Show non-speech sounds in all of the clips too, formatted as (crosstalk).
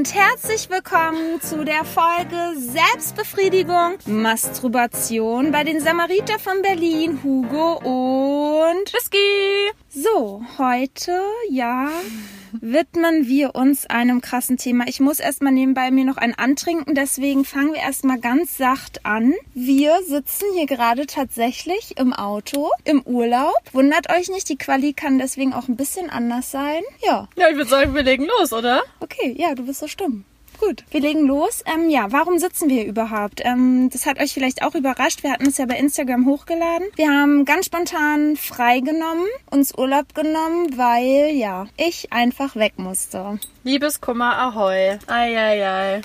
Und herzlich willkommen zu der Folge Selbstbefriedigung, Masturbation bei den Samariter von Berlin, Hugo und Whisky. So, heute, ja, widmen wir uns einem krassen Thema. Ich muss erstmal nebenbei mir noch ein antrinken, deswegen fangen wir erstmal ganz sacht an. Wir sitzen hier gerade tatsächlich im Auto, im Urlaub. Wundert euch nicht, die Quali kann deswegen auch ein bisschen anders sein. Ja, Ja, ich würde sagen, wir legen los, oder? okay, ja, du bist so stumm. Gut, wir legen los. Ähm, ja, warum sitzen wir überhaupt? Ähm, das hat euch vielleicht auch überrascht. Wir hatten es ja bei Instagram hochgeladen. Wir haben ganz spontan freigenommen, uns Urlaub genommen, weil ja, ich einfach weg musste. Liebeskummer Ahoi. Eieiei.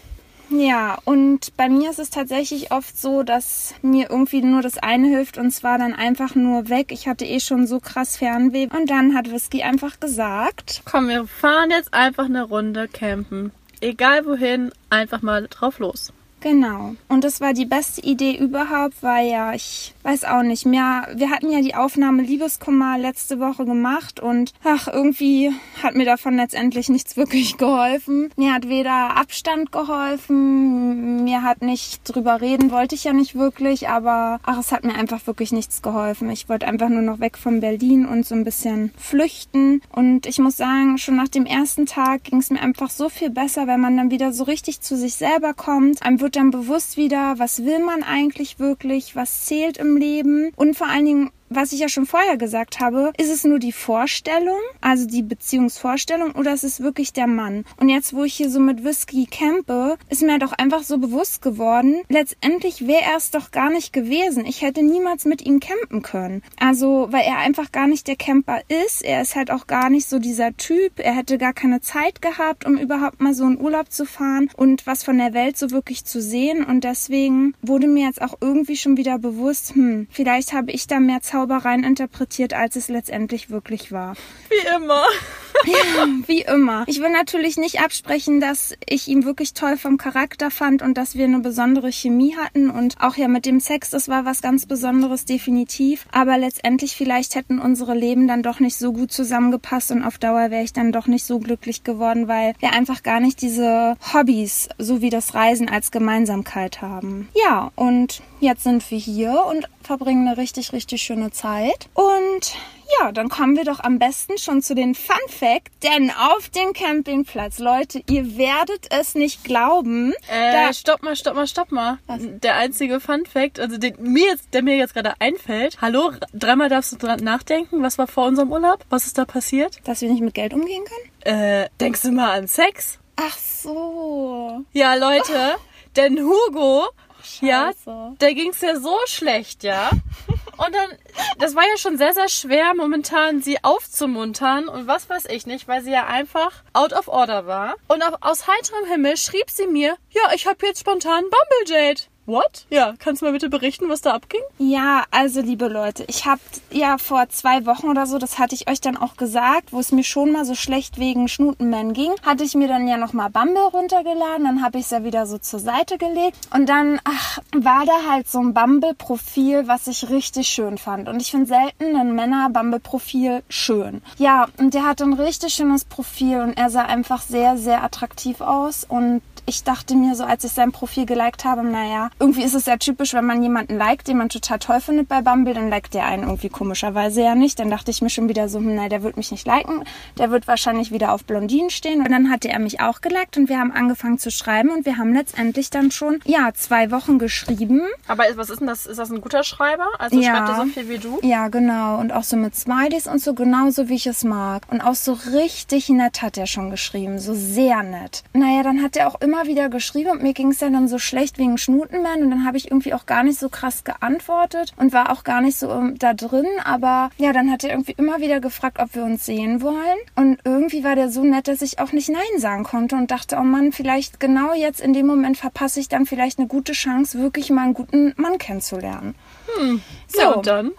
Ja, und bei mir ist es tatsächlich oft so, dass mir irgendwie nur das eine hilft und zwar dann einfach nur weg. Ich hatte eh schon so krass Fernweh und dann hat Whisky einfach gesagt, Komm, wir fahren jetzt einfach eine Runde campen. Egal wohin, einfach mal drauf los. Genau. Und das war die beste Idee überhaupt, weil ja, ich weiß auch nicht mehr. Wir hatten ja die Aufnahme Liebeskummer letzte Woche gemacht und ach, irgendwie hat mir davon letztendlich nichts (laughs) wirklich geholfen. Mir hat weder Abstand geholfen, mir hat nicht drüber reden, wollte ich ja nicht wirklich, aber ach, es hat mir einfach wirklich nichts geholfen. Ich wollte einfach nur noch weg von Berlin und so ein bisschen flüchten. Und ich muss sagen, schon nach dem ersten Tag ging es mir einfach so viel besser, wenn man dann wieder so richtig zu sich selber kommt. Einem wird dann bewusst wieder, was will man eigentlich wirklich, was zählt im Leben und vor allen Dingen, was ich ja schon vorher gesagt habe, ist es nur die Vorstellung, also die Beziehungsvorstellung, oder ist es wirklich der Mann? Und jetzt, wo ich hier so mit Whisky campe, ist mir doch einfach so bewusst geworden, letztendlich wäre er es doch gar nicht gewesen. Ich hätte niemals mit ihm campen können. Also, weil er einfach gar nicht der Camper ist. Er ist halt auch gar nicht so dieser Typ. Er hätte gar keine Zeit gehabt, um überhaupt mal so in Urlaub zu fahren und was von der Welt so wirklich zu sehen. Und deswegen wurde mir jetzt auch irgendwie schon wieder bewusst, hm, vielleicht habe ich da mehr Zaubereien interpretiert, als es letztendlich wirklich war. Wie immer. (laughs) Wie immer. Ich will natürlich nicht absprechen, dass ich ihn wirklich toll vom Charakter fand und dass wir eine besondere Chemie hatten und auch ja mit dem Sex, das war was ganz Besonderes, definitiv. Aber letztendlich vielleicht hätten unsere Leben dann doch nicht so gut zusammengepasst und auf Dauer wäre ich dann doch nicht so glücklich geworden, weil wir einfach gar nicht diese Hobbys, so wie das Reisen als Gemeinsamkeit haben. Ja, und jetzt sind wir hier und verbringen eine richtig, richtig schöne Zeit. Und ja, dann kommen wir doch am besten schon zu den Fun Fact, denn auf dem Campingplatz, Leute, ihr werdet es nicht glauben. Äh, da, stopp mal, stopp mal, stopp mal. Was? Der einzige Fun Fact, also den, mir jetzt, der mir jetzt gerade einfällt. Hallo, dreimal darfst du dran nachdenken. Was war vor unserem Urlaub? Was ist da passiert? dass wir nicht mit Geld umgehen können? Äh, denkst du mal an Sex? Ach so. Ja, Leute, denn Hugo, ja, Scheiße. der ging's ja so schlecht, ja. (laughs) Und dann, das war ja schon sehr, sehr schwer, momentan sie aufzumuntern und was weiß ich nicht, weil sie ja einfach out of order war. Und auf, aus heiterem Himmel schrieb sie mir, ja, ich habe jetzt spontan Bumble Jade. What? Ja, kannst du mal bitte berichten, was da abging? Ja, also liebe Leute, ich habe ja vor zwei Wochen oder so, das hatte ich euch dann auch gesagt, wo es mir schon mal so schlecht wegen Schnutenman ging, hatte ich mir dann ja nochmal Bumble runtergeladen, dann habe ich es ja wieder so zur Seite gelegt und dann ach, war da halt so ein Bumble-Profil, was ich richtig schön fand. Und ich finde selten ein Männer-Bumble-Profil schön. Ja, und der hatte ein richtig schönes Profil und er sah einfach sehr, sehr attraktiv aus und ich dachte mir so, als ich sein Profil geliked habe, naja, irgendwie ist es ja typisch, wenn man jemanden liked, den man total toll findet bei Bumble, dann liked der einen irgendwie komischerweise ja nicht. Dann dachte ich mir schon wieder so, hm, nein, der wird mich nicht liken. Der wird wahrscheinlich wieder auf Blondinen stehen. Und dann hatte er mich auch geliked und wir haben angefangen zu schreiben und wir haben letztendlich dann schon, ja, zwei Wochen geschrieben. Aber was ist denn das? Ist das ein guter Schreiber? Also Ja. schreibt er so viel wie du? Ja, genau. Und auch so mit Smileys und so, genauso wie ich es mag. Und auch so richtig nett hat er schon geschrieben. So sehr nett. Naja, dann hat er auch immer immer wieder geschrieben und mir ging es ja dann so schlecht wegen Schnutenman und dann habe ich irgendwie auch gar nicht so krass geantwortet und war auch gar nicht so um, da drin. Aber ja, dann hat er irgendwie immer wieder gefragt, ob wir uns sehen wollen. Und irgendwie war der so nett, dass ich auch nicht Nein sagen konnte und dachte, oh Mann, vielleicht genau jetzt in dem Moment verpasse ich dann vielleicht eine gute Chance, wirklich mal einen guten Mann kennenzulernen. Hm. So, ja, und dann?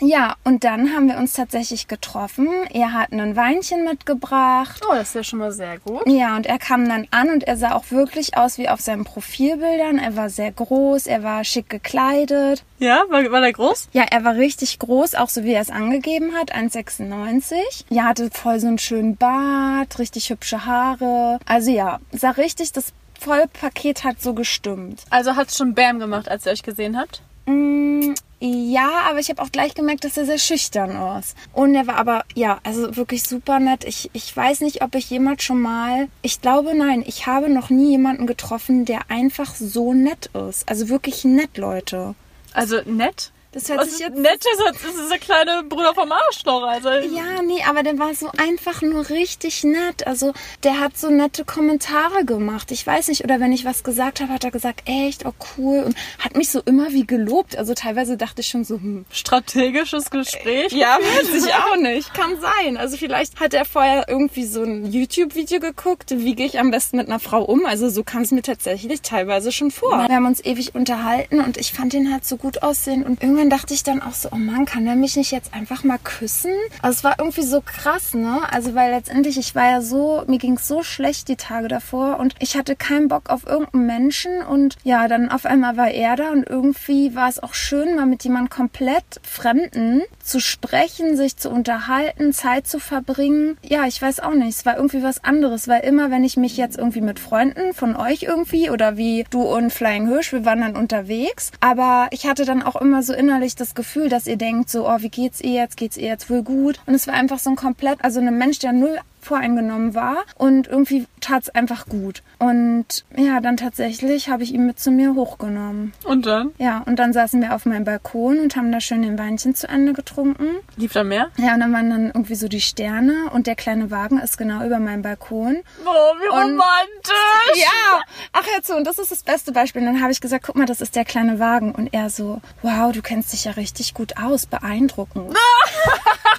Ja, und dann haben wir uns tatsächlich getroffen. Er hat ein Weinchen mitgebracht. Oh, das ist ja schon mal sehr gut. Ja, und er kam dann an und er sah auch wirklich aus wie auf seinen Profilbildern. Er war sehr groß, er war schick gekleidet. Ja, war, war er groß? Ja, er war richtig groß, auch so wie er es angegeben hat, 1,96. Ja, hatte voll so einen schönen Bart, richtig hübsche Haare. Also ja, sah richtig, das Vollpaket hat so gestimmt. Also hat es schon Bam gemacht, als ihr euch gesehen habt? Mm, ja, aber ich habe auch gleich gemerkt, dass er sehr schüchtern ist. Und er war aber, ja, also wirklich super nett. Ich, ich weiß nicht, ob ich jemals schon mal, ich glaube nein, ich habe noch nie jemanden getroffen, der einfach so nett ist. Also wirklich nett, Leute. Also nett? Das hört Was sich jetzt nett ist, das ist der kleine Bruder vom Arschloch, also. Ja, nee, aber der war so einfach nur richtig nett. Also, der hat so nette Kommentare gemacht. Ich weiß nicht, oder wenn ich was gesagt habe, hat er gesagt, echt, oh cool. Und hat mich so immer wie gelobt. Also teilweise dachte ich schon so, hm. Strategisches Gespräch? Ja, weiß ich auch nicht. Kann sein. Also vielleicht hat er vorher irgendwie so ein YouTube-Video geguckt, wie gehe ich am besten mit einer Frau um. Also so kam es mir tatsächlich teilweise schon vor. Wir haben uns ewig unterhalten und ich fand ihn halt so gut aussehen und irgendwie irgendwann dachte ich dann auch so, oh Mann, kann er mich nicht jetzt einfach mal küssen? Also es war irgendwie so krass, ne? Also weil letztendlich, ich war ja so, mir ging es so schlecht die Tage davor und ich hatte keinen Bock auf irgendeinen Menschen und ja, dann auf einmal war er da und irgendwie war es auch schön, mal mit jemandem komplett Fremden zu sprechen, sich zu unterhalten, Zeit zu verbringen. Ja, ich weiß auch nicht, es war irgendwie was anderes, weil immer, wenn ich mich jetzt irgendwie mit Freunden von euch irgendwie oder wie du und Flying Hirsch, wir waren dann unterwegs, aber ich hatte dann auch immer so in innerlich das Gefühl, dass ihr denkt, so, oh, wie geht's ihr jetzt? Geht's ihr jetzt wohl gut? Und es war einfach so ein komplett, also ein Mensch, der null voreingenommen war und irgendwie tat es einfach gut. Und ja, dann tatsächlich habe ich ihn mit zu mir hochgenommen. Und dann? Ja, und dann saßen wir auf meinem Balkon und haben da schön den Weinchen zu Ende getrunken. Lief da mehr? Ja, und dann waren dann irgendwie so die Sterne und der kleine Wagen ist genau über meinem Balkon. Oh, wie und, romantisch! Ja! Ach, hör zu, und das ist das beste Beispiel. Und dann habe ich gesagt, guck mal, das ist der kleine Wagen. Und er so, wow, du kennst dich ja richtig gut aus, beeindruckend. (laughs)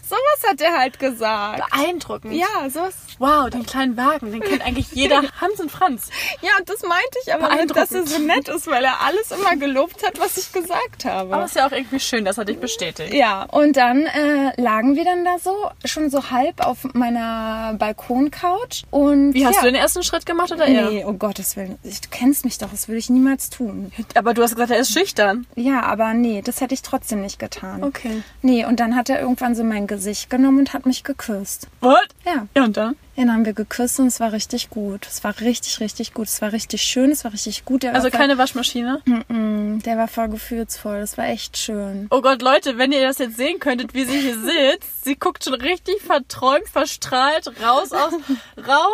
Was? (laughs) Sowas hat er halt gesagt. Beeindruckend. Ja, sowas. Wow, den kleinen Wagen, den kennt eigentlich jeder (laughs) Hans und Franz. Ja, und das meinte ich aber, dass er so nett ist, weil er alles immer gelobt hat, was ich gesagt habe. Aber ist ja auch irgendwie schön, dass er dich bestätigt. Ja, und dann äh, lagen wir dann da so, schon so halb auf meiner Balkoncouch. Und Wie hast ja. du den ersten Schritt gemacht oder er? Nee, oh Gottes Willen. Du kennst mich doch, das würde ich niemals tun. Aber du hast gesagt, er ist schüchtern. Ja, aber nee, das hätte ich trotzdem nicht getan. Okay. Nee, und dann hat er irgendwann so mein Gesicht genommen und hat mich geküsst. What? Ja. Ja, und dann? Ja, dann haben wir geküsst und es war richtig gut. Es war richtig, richtig gut. Es war richtig schön, es war richtig gut. Der also keine Waschmaschine? Mm -mm, der war voll gefühlsvoll. Das war echt schön. Oh Gott, Leute, wenn ihr das jetzt sehen könntet, wie sie hier sitzt, sie guckt schon richtig verträumt, verstrahlt raus aus, (laughs) rau,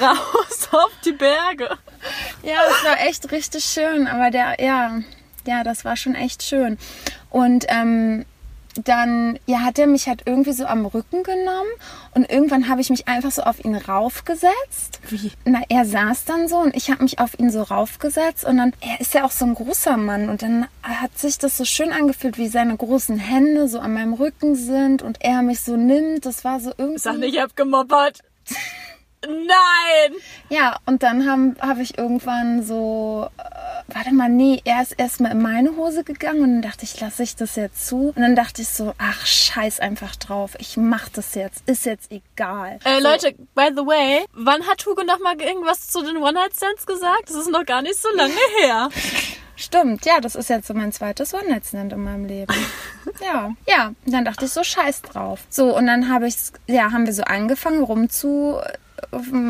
raus auf die Berge. Ja, es war echt richtig schön. Aber der, ja, ja, das war schon echt schön. Und ähm, dann ja, hat er mich halt irgendwie so am Rücken genommen und irgendwann habe ich mich einfach so auf ihn raufgesetzt. Wie? Na, er saß dann so und ich habe mich auf ihn so raufgesetzt und dann, er ist ja auch so ein großer Mann und dann hat sich das so schön angefühlt, wie seine großen Hände so an meinem Rücken sind und er mich so nimmt. Das war so irgendwie... Sag nicht, ich hab gemoppert. (laughs) Nein! Ja, und dann habe hab ich irgendwann so, äh, warte mal, nee, er ist erstmal in meine Hose gegangen und dann dachte ich, lasse ich das jetzt zu? Und dann dachte ich so, ach, scheiß einfach drauf, ich mach das jetzt, ist jetzt egal. Äh, so. Leute, by the way, wann hat Hugo noch mal irgendwas zu den One-Night-Stands gesagt? Das ist noch gar nicht so lange (laughs) her. Stimmt, ja, das ist jetzt so mein zweites One-Night-Stand in meinem Leben. (laughs) ja, ja, dann dachte ich so, scheiß drauf. So, und dann habe ich, ja, haben wir so angefangen rumzu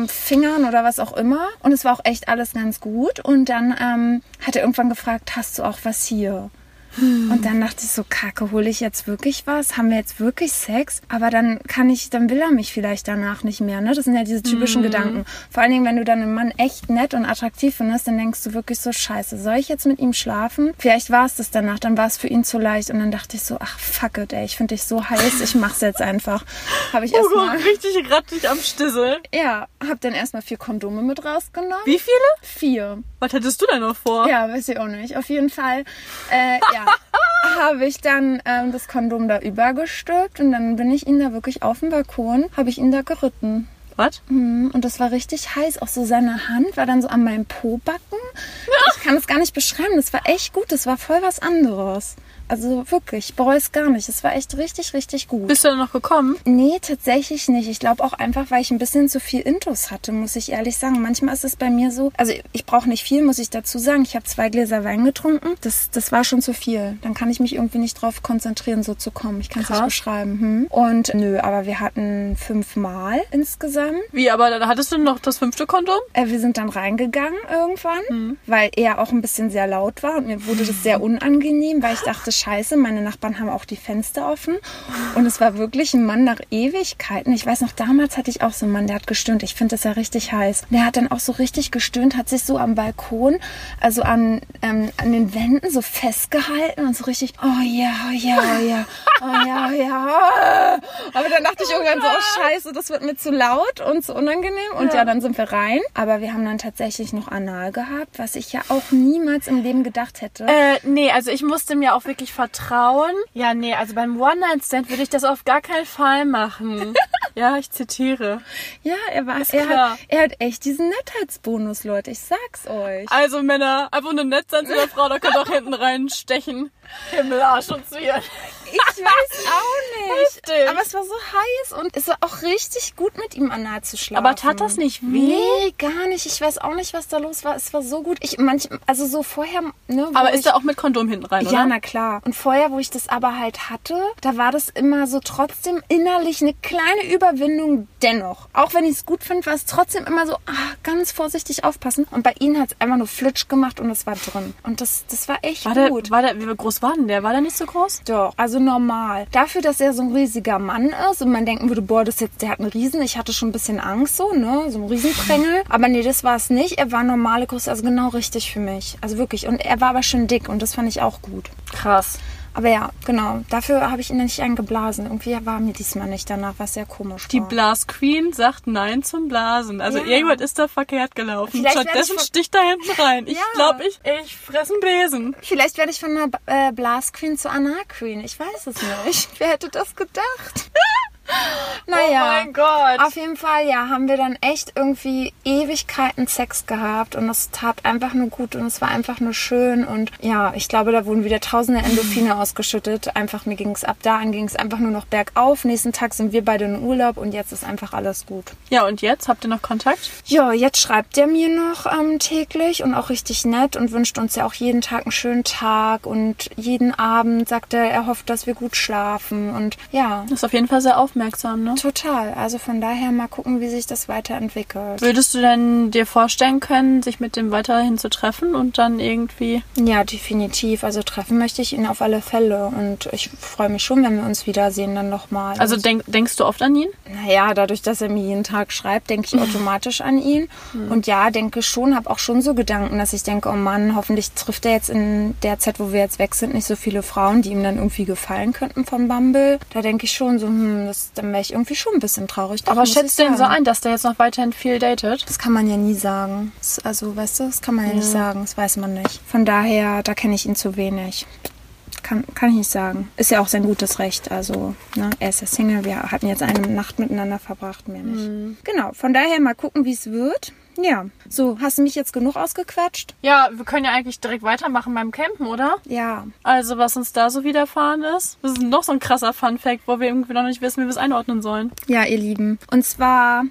Fingern oder was auch immer. Und es war auch echt alles ganz gut. Und dann ähm, hat er irgendwann gefragt, hast du auch was hier? Und dann dachte ich so, kacke, hole ich jetzt wirklich was? Haben wir jetzt wirklich Sex? Aber dann kann ich, dann will er mich vielleicht danach nicht mehr. Ne? Das sind ja diese typischen Gedanken. Vor allen Dingen, wenn du dann einen Mann echt nett und attraktiv findest, dann denkst du wirklich so, scheiße, soll ich jetzt mit ihm schlafen? Vielleicht war es das danach, dann war es für ihn zu leicht. Und dann dachte ich so, ach fuck it, ey, ich finde dich so heiß, ich mach's jetzt einfach. Habe ich Oh erstmal, richtig rattig am Stissel. ja, hab dann erstmal vier Kondome mit rausgenommen. Wie viele? Vier. Was hättest du denn noch vor? Ja, weiß ich auch nicht. Auf jeden Fall, äh, (laughs) ja, (laughs) habe ich dann ähm, das Kondom da übergestülpt und dann bin ich ihn da wirklich auf dem Balkon, habe ich ihn da geritten. Was? Mhm, Und das war richtig heiß. Auch so seine Hand war dann so an meinem Pobacken. (laughs) Ich kann es gar nicht beschreiben. Das war echt gut. Das war voll was anderes. Also wirklich, ich bereue es gar nicht. Es war echt richtig, richtig gut. Bist du denn noch gekommen? Nee, tatsächlich nicht. Ich glaube auch einfach, weil ich ein bisschen zu viel Intus hatte, muss ich ehrlich sagen. Manchmal ist es bei mir so, also ich brauche nicht viel, muss ich dazu sagen. Ich habe zwei Gläser Wein getrunken. Das, das war schon zu viel. Dann kann ich mich irgendwie nicht drauf konzentrieren, so zu kommen. Ich kann es nicht beschreiben. Hm. Und nö, aber wir hatten fünfmal insgesamt. Wie, aber dann hattest du noch das fünfte Kondom? Äh, wir sind dann reingegangen irgendwann, weil er auch ein bisschen sehr laut war und mir wurde das sehr unangenehm, weil ich dachte, scheiße, meine Nachbarn haben auch die Fenster offen und es war wirklich ein Mann nach Ewigkeiten. Ich weiß noch, damals hatte ich auch so einen Mann, der hat gestöhnt. Ich finde das ja richtig heiß. Der hat dann auch so richtig gestöhnt, hat sich so am Balkon, also an, ähm, an den Wänden so festgehalten und so richtig, oh ja, oh ja, oh ja, oh ja, oh ja. Aber dann dachte ich irgendwann so, oh scheiße, das wird mir zu laut und zu unangenehm. Und ja. dann sind wir rein. Aber wir haben dann tatsächlich noch Anal gehabt, was ich ja auch niemals im Leben gedacht hätte. Äh, nee, also ich musste mir auch wirklich vertrauen. Ja, nee, also beim One-Night-Stand würde ich das auf gar keinen Fall machen. (laughs) ja, ich zitiere. ja, er war, er hat, er hat echt diesen Nettheitsbonus, Leute. Ich sag's euch. Also Männer, einfach nur nett sein zu der Frau, da könnt ihr auch hinten reinstechen. Himmel, Arsch und Zwirn. Ich weiß auch (laughs) nicht. Heftig. Aber es war so heiß und es war auch richtig gut mit ihm anal zu schlafen. Aber tat das nicht weh? Nee, gar nicht. Ich weiß auch nicht, was da los war. Es war so gut. Ich manch, also so vorher, ne, Aber ist da auch mit Kondom hinten rein, ja, oder? na klar. Und vorher, wo ich das aber halt hatte, da war das immer so trotzdem innerlich eine kleine Überwindung dennoch. Auch wenn ich es gut finde, war es trotzdem immer so, ah, ganz vorsichtig aufpassen. Und bei ihnen hat es einfach nur flitsch gemacht und es war drin. Und das, das war echt War der, gut. war der, wie groß war denn der? War der nicht so groß? Doch, also normal. Dafür, dass er so ein riesiger Mann ist und man denken würde, boah, das jetzt, der hat einen Riesen. Ich hatte schon ein bisschen Angst so, ne, so ein Riesenprängel. (laughs) Aber nee, das war es nicht. Er war normale Größe, also genau richtig für mich. Also wirklich. Und er war aber schön dick und das fand ich auch gut. Krass. Aber ja, genau. Dafür habe ich ihn nicht eingeblasen. Irgendwie war mir diesmal nicht danach, was sehr komisch Die war. Blas Queen sagt Nein zum Blasen. Also Ja. irgendwas ist da verkehrt gelaufen. Vielleicht Stattdessen sticht da hinten rein. Ich Ja. glaube, ich, ich fress einen Besen. Vielleicht werde ich von einer äh, Blas Queen zu Anna Queen. Ich weiß es nicht. Wer hätte das gedacht? (laughs) naja. Oh mein Gott. Auf jeden Fall, ja, haben wir dann echt irgendwie Ewigkeiten Sex gehabt und es tat einfach nur gut und es war einfach nur schön und ja, ich glaube, da wurden wieder tausende Endorphine (laughs) ausgeschüttet. Einfach, mir ging es ab da an, ging es einfach nur noch bergauf. Nächsten Tag sind wir beide in Urlaub und jetzt ist einfach alles gut. Ja, und jetzt? Habt ihr noch Kontakt? Ja, jetzt schreibt er mir noch ähm, täglich und auch richtig nett und wünscht uns ja auch jeden Tag einen schönen Tag und jeden Abend sagt er, er hofft, dass wir gut schlafen und ja, Ist auf jeden Fall sehr aufmerksam, ne? total. Also von daher mal gucken, wie sich das weiterentwickelt. Würdest du denn dir vorstellen können, sich mit dem weiterhin zu treffen und dann irgendwie... Ja, definitiv. Also treffen möchte ich ihn auf alle Fälle und ich freue mich schon, wenn wir uns wiedersehen dann nochmal. Also denk, denkst du oft an ihn? Naja, dadurch, dass er mir jeden Tag schreibt, denke ich automatisch an ihn. Und ja, denke schon, habe auch schon so Gedanken, dass ich denke, oh Mann, hoffentlich trifft er jetzt in der Zeit, wo wir jetzt weg sind, nicht so viele Frauen, die ihm dann irgendwie gefallen könnten vom Bumble. Da denke ich schon so, hm, das, dann wäre ich irgendwie schon ein bisschen traurig. Doch, Aber schätzt ihn so ein, dass der jetzt noch weiterhin viel datet? Das kann man ja nie sagen. Das, also, weißt du, das kann man ja, nicht sagen. Das weiß man nicht. Von daher, da kenne ich ihn zu wenig. Kann, kann ich nicht sagen. Ist ja auch sein gutes Recht. Also, ne, er ist ja Single. Wir hatten jetzt eine Nacht miteinander verbracht, mehr nicht. Genau, von daher mal gucken, wie es wird. Ja. So, hast du mich jetzt genug ausgequatscht? Ja, wir können ja eigentlich direkt weitermachen beim Campen, oder? Ja. Also, was uns da so widerfahren ist. Das ist noch so ein krasser Fun-Fact, wo wir irgendwie noch nicht wissen, wie wir es einordnen sollen. Ja, ihr Lieben. Und zwar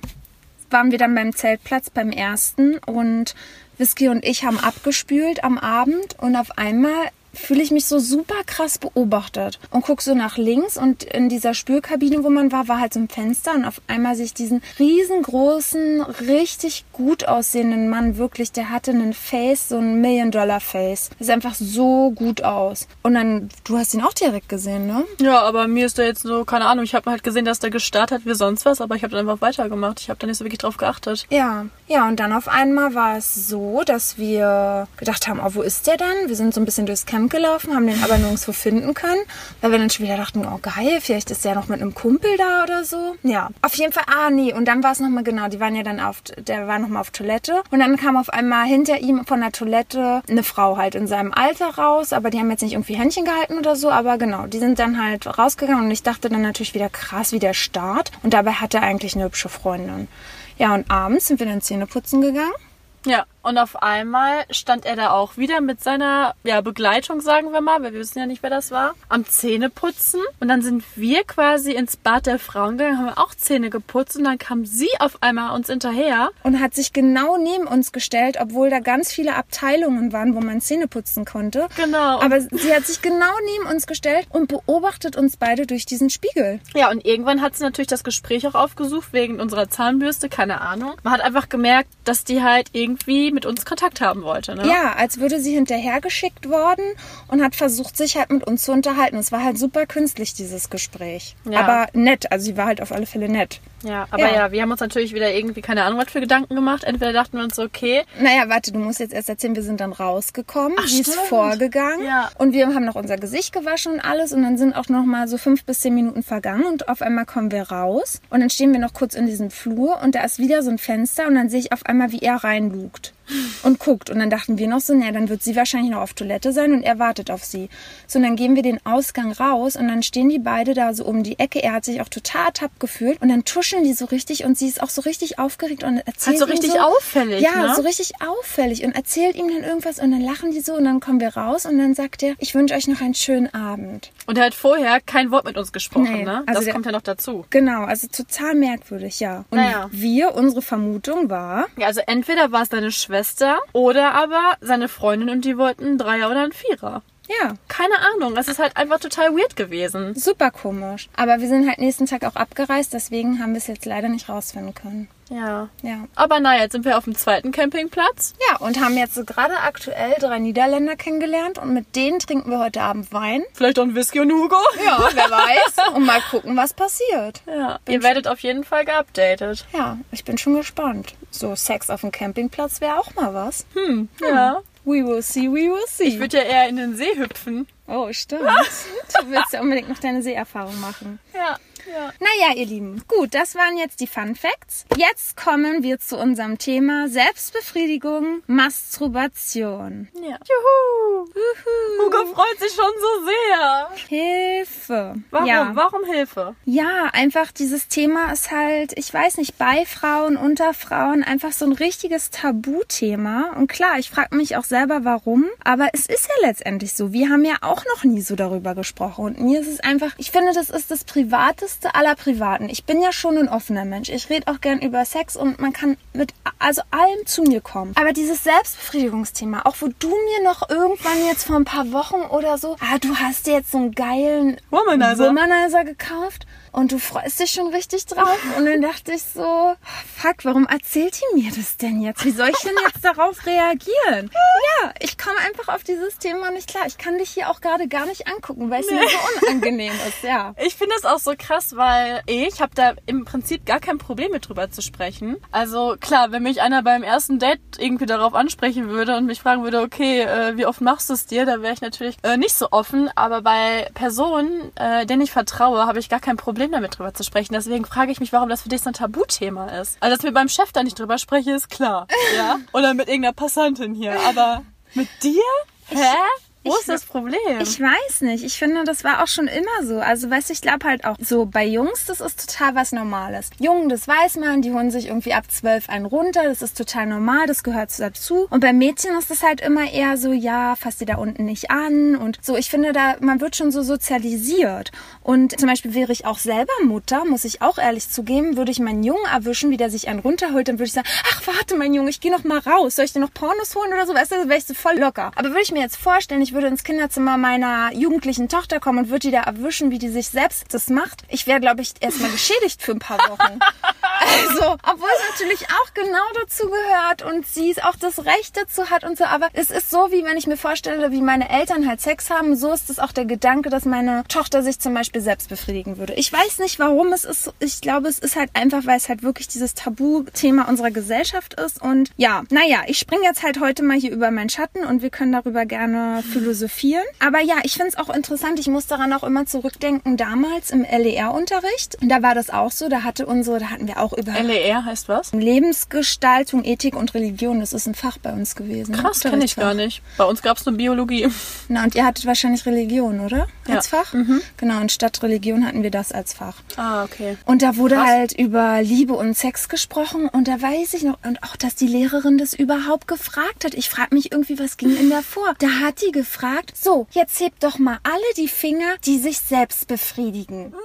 waren wir dann beim Zeltplatz beim ersten und Whisky und ich haben abgespült am Abend und auf einmal fühle ich mich so super krass beobachtet und guck so nach links und in dieser Spülkabine, wo man war, war halt so ein Fenster und auf einmal sehe ich diesen riesengroßen, richtig gut aussehenden Mann, wirklich, der hatte einen Face, so ein Million-Dollar-Face. Das sah einfach so gut aus. Und dann, du hast ihn auch direkt gesehen, ne? Ja, aber mir ist da jetzt so, keine Ahnung, ich habe halt gesehen, dass der gestartet hat wie sonst was, aber ich habe dann einfach weitergemacht. Ich habe da nicht so wirklich drauf geachtet. Ja, ja, und dann auf einmal war es so, dass wir gedacht haben, oh, wo ist der denn? Wir sind so ein bisschen durchs Camp gelaufen, haben den aber nirgendwo finden können, weil wir dann schon wieder dachten, oh geil, vielleicht ist der noch mit einem Kumpel da oder so. Ja, auf jeden Fall, ah nee, und dann war es nochmal genau, die waren ja dann auf, der war nochmal auf Toilette und dann kam auf einmal hinter ihm von der Toilette eine Frau halt in seinem Alter raus, aber die haben jetzt nicht irgendwie Händchen gehalten oder so, aber genau, die sind dann halt rausgegangen und ich dachte dann natürlich wieder krass, wie der Start und dabei hat er eigentlich eine hübsche Freundin. Ja, und abends sind wir dann Zähneputzen gegangen. Ja, und auf einmal stand er da auch wieder mit seiner ja, Begleitung, sagen wir mal, weil wir wissen ja nicht, wer das war, am Zähneputzen. Und dann sind wir quasi ins Bad der Frauen gegangen, haben auch Zähne geputzt und dann kam sie auf einmal uns hinterher. Und hat sich genau neben uns gestellt, obwohl da ganz viele Abteilungen waren, wo man Zähne putzen konnte. Genau. Aber sie hat sich genau neben uns gestellt und beobachtet uns beide durch diesen Spiegel. Ja, und irgendwann hat sie natürlich das Gespräch auch aufgesucht wegen unserer Zahnbürste, keine Ahnung. Man hat einfach gemerkt, dass die halt irgendwie mit uns Kontakt haben wollte. Ne? Ja, als würde sie hinterhergeschickt worden und hat versucht, sich halt mit uns zu unterhalten. Es war halt super künstlich, dieses Gespräch. Ja. Aber nett, also sie war halt auf alle Fälle nett. Ja, aber ja. Ja. wir haben uns natürlich wieder irgendwie keine Ahnung was für Gedanken gemacht. Entweder dachten wir uns okay, Naja, warte, du musst jetzt erst erzählen, wir sind dann rausgekommen, Ach, sie ist vorgegangen Ja. und wir haben noch unser Gesicht gewaschen und alles und dann sind auch noch mal so fünf bis zehn Minuten vergangen und auf einmal kommen wir raus und dann stehen wir noch kurz in diesem Flur und da ist wieder so ein Fenster und dann sehe ich auf einmal, wie er reinlugt und guckt und dann dachten wir noch so, naja, dann wird sie wahrscheinlich noch auf Toilette sein und er wartet auf sie. So, und dann gehen wir den Ausgang raus und dann stehen die beide da so um die Ecke. Er hat sich auch total ertappt gefühlt und dann tuscheln die so richtig und sie ist auch so richtig aufgeregt und erzählt halt so ihm richtig so, auffällig. ja, ne? so richtig auffällig und erzählt ihm dann irgendwas und dann lachen die so und dann kommen wir raus und dann sagt er, ich wünsche euch noch einen schönen Abend. Und er hat vorher kein Wort mit uns gesprochen, Nee, ne? also das der- kommt ja noch dazu. Genau, also total merkwürdig, ja. Und Naja. wir, unsere Vermutung war, Ja, also entweder war es seine Schwester oder aber seine Freundin und die wollten einen Dreier oder einen Vierer. Ja, Keine Ahnung, es ist halt einfach total weird gewesen. super komisch. Aber wir sind halt nächsten Tag auch abgereist, deswegen haben wir es jetzt leider nicht rausfinden können. Ja. Ja. Aber naja, jetzt sind wir auf dem zweiten Campingplatz. Ja, und haben jetzt so gerade aktuell drei Niederländer kennengelernt und mit denen trinken wir heute Abend Wein. Vielleicht auch ein Whisky und Hugo. Ja, wer (laughs) weiß. Und mal gucken, was passiert. Ja, ihr werdet auf jeden Fall geupdatet. Ja, ich bin schon gespannt. So Sex auf dem Campingplatz wäre auch mal was. Hm, ja. We will see, we will see. Ich würde ja eher in den See hüpfen. oh, stimmt. du willst ja unbedingt noch deine Seeerfahrung machen. Ja, ja. Naja, ihr Lieben, gut, das waren jetzt die Fun Facts. Jetzt kommen wir zu unserem Thema Selbstbefriedigung, Masturbation. Ja. Juhu. Hugo freut sich schon so sehr. Hilfe. Warum? Ja. Warum Hilfe? Ja, einfach dieses Thema ist halt, ich weiß nicht, bei Frauen, unter Frauen einfach so ein richtiges Tabuthema. Und klar, ich frage mich auch selber, warum. Aber es ist ja letztendlich so. Wir haben ja auch noch nie so darüber gesprochen. Und mir ist es einfach, ich finde, das ist das Privateste aller Privaten. Ich bin ja schon ein offener Mensch. Ich rede auch gern über Sex und man kann mit also allem zu mir kommen. Aber dieses Selbstbefriedigungsthema, auch wo du mir noch irgendwann jetzt vor ein paar Wochen oder so, ah, du hast dir jetzt so einen geilen Womanizer. Womanizer gekauft und du freust dich schon richtig drauf. Und dann dachte ich so, fuck, warum erzählt die mir das denn jetzt? Wie soll ich denn jetzt darauf reagieren? Ja, ich komme einfach auf dieses Thema nicht klar. Ich kann dich hier auch gerade gar nicht angucken, weil es mir so unangenehm ist, ja. (laughs) Ich finde das auch so krass, weil ich habe da im Prinzip gar kein Problem mit drüber zu sprechen. Also klar, wenn mich einer beim ersten Date irgendwie darauf ansprechen würde und mich fragen würde, okay, äh, wie oft machst du es dir, da wäre ich natürlich äh, nicht so offen. Aber bei Personen, äh, denen ich vertraue, habe ich gar kein Problem damit drüber zu sprechen. Deswegen frage ich mich, warum das für dich so ein Tabuthema ist. Also dass ich mit meinem Chef da nicht drüber spreche, ist klar. Ja. (laughs) Oder mit irgendeiner Passantin hier. Aber mit dir? Hä? Wo ich- ist das Problem? Ich weiß nicht. Ich finde, das war auch schon immer so. Also, weißt du, ich glaube halt auch so bei Jungs, das ist total was Normales. Jungen, das weiß man, die holen sich irgendwie ab zwölf einen runter. Das ist total normal, das gehört dazu. Und bei Mädchen ist das halt immer eher so, ja, fass die da unten nicht an. Und so, ich finde da, man wird schon so sozialisiert. Und zum Beispiel wäre ich auch selber Mutter, muss ich auch ehrlich zugeben, würde ich meinen Jungen erwischen, wie der sich einen runterholt, dann würde ich sagen, ach, warte, mein Junge, ich gehe noch mal raus. Soll ich dir noch Pornos holen oder so? Weißt du, wäre ich so voll locker. Aber würde ich mir jetzt vorstellen, ich würde ins Kinderzimmer meiner jugendlichen Tochter kommen und würde die da erwischen, wie die sich selbst das macht, ich wäre, glaube ich, erstmal geschädigt für ein paar Wochen. (laughs) Also, obwohl es natürlich auch genau dazu gehört und sie auch das Recht dazu hat und so, aber es ist so, wie wenn ich mir vorstelle, wie meine Eltern halt Sex haben, so ist es auch der Gedanke, dass meine Tochter sich zum Beispiel selbst befriedigen würde. Ich weiß nicht, warum es ist. Ich glaube, es ist halt einfach, weil es halt wirklich dieses Tabuthema unserer Gesellschaft ist. Und ja, naja, ich springe jetzt halt heute mal hier über meinen Schatten und wir können darüber gerne philosophieren. Aber ja, ich finde es auch interessant. Ich muss daran auch immer zurückdenken, damals im LER-Unterricht. Da war das auch so. Da hatte unsere, da hatten wir auch über LER heißt was? Lebensgestaltung, Ethik und Religion. Das ist ein Fach bei uns gewesen. Krass, kenne ich gar nicht. Bei uns gab es nur Biologie. (laughs) Na, und ihr hattet wahrscheinlich Religion, oder? Als Ja. Fach? Genau, und statt Religion hatten wir das als Fach. Ah, okay. Und da wurde Krass. halt über Liebe und Sex gesprochen und da weiß ich noch, und auch, dass die Lehrerin das überhaupt gefragt hat. Ich frage mich irgendwie, was ging denn da vor? Da hat die gefragt, so, jetzt hebt doch mal alle die Finger, die sich selbst befriedigen. Nein!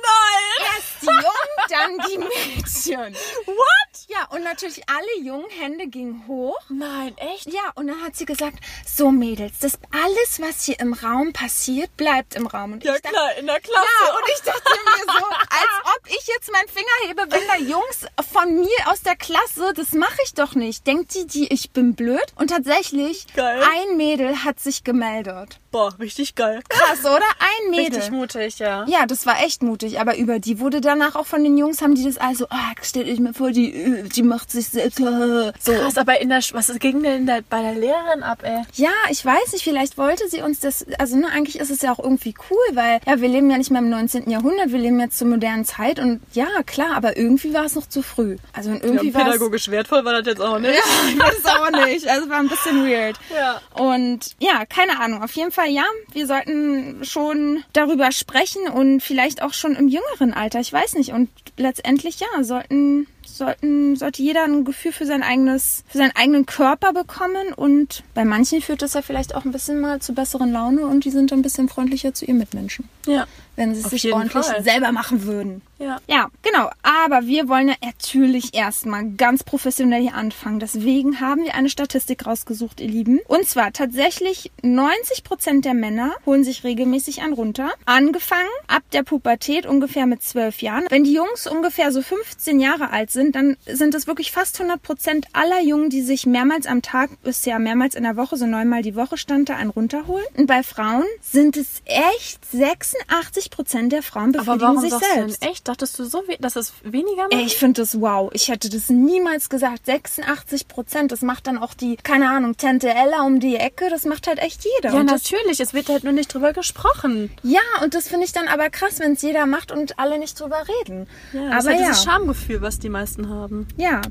Erst die Jungen, dann die Mädchen. What? Ja, und natürlich alle jungen Hände gingen hoch. Nein, echt? Ja, und dann hat sie gesagt, so Mädels, das alles, was hier im Raum passiert, bleibt im Raum. Und Ja ich dachte, klar, in der Klasse. ja, und ich dachte mir so, als ob ich jetzt meinen Finger hebe, wenn da Jungs von mir aus der Klasse, das mache ich doch nicht. Denkt die, die, ich bin blöd? Und tatsächlich, Geil. ein Mädel hat sich gemeldet. Boah, richtig geil. Krass, oder? Ein Mädel. Richtig mutig, ja. Ja, das war echt mutig, aber über die wurde danach auch von den Jungs, haben die das also, ah, stellt euch mir vor, die, die macht sich selbst, (laughs) so. Krass, aber in der, was ging denn da bei der Lehrerin ab, ey? Ja, ich weiß nicht, vielleicht wollte sie uns das, also ne, eigentlich ist es ja auch irgendwie cool, weil ja, wir leben ja nicht mehr im 19. Jahrhundert, wir leben jetzt zur modernen Zeit und ja, klar, aber irgendwie war es noch zu früh. Also irgendwie war es... pädagogisch wertvoll war das jetzt auch nicht. (laughs) Ja, weiß auch nicht. Also war ein bisschen weird. Ja. Und ja, keine Ahnung. Auf jeden Fall, ja, wir sollten schon darüber sprechen und vielleicht auch schon im jüngeren Alter. Ich weiß nicht. Und letztendlich, ja, sollten, sollten, sollte jeder ein Gefühl für sein eigenes, für seinen eigenen Körper bekommen. Und bei manchen führt das ja vielleicht auch ein bisschen mal zu besseren Laune und die sind ein bisschen freundlicher zu ihren Mitmenschen. Ja. Wenn sie es sich ordentlich Fall. selber machen würden. Ja. Ja, genau. Aber wir wollen ja natürlich erstmal ganz professionell hier anfangen. Deswegen haben wir eine Statistik rausgesucht, ihr Lieben. Und zwar tatsächlich 90 Prozent der Männer holen sich regelmäßig einen runter. Angefangen ab der Pubertät ungefähr mit 12 Jahren. Wenn die Jungs ungefähr so 15 Jahre alt sind, dann sind es wirklich fast 100 Prozent aller Jungen, die sich mehrmals am Tag, bisher mehrmals in der Woche, so neunmal die Woche stand da, einen runterholen. Und bei Frauen sind es echt 86 Prozent der Frauen Aber befriedigen warum sich sagst selbst. du denn echt? Dachtest du so, dass es weniger macht? Ich finde das wow. Ich hätte das niemals gesagt. 86 Prozent. Das macht dann auch die, keine Ahnung, Tante Ella um die Ecke. Das macht halt echt jeder. Ja, und natürlich. Es wird halt nur nicht drüber gesprochen. ja, und das finde ich dann aber krass, wenn es jeder macht und alle nicht drüber reden. Ja, das aber ist halt ja. dieses Schamgefühl, was die meisten haben. Ja.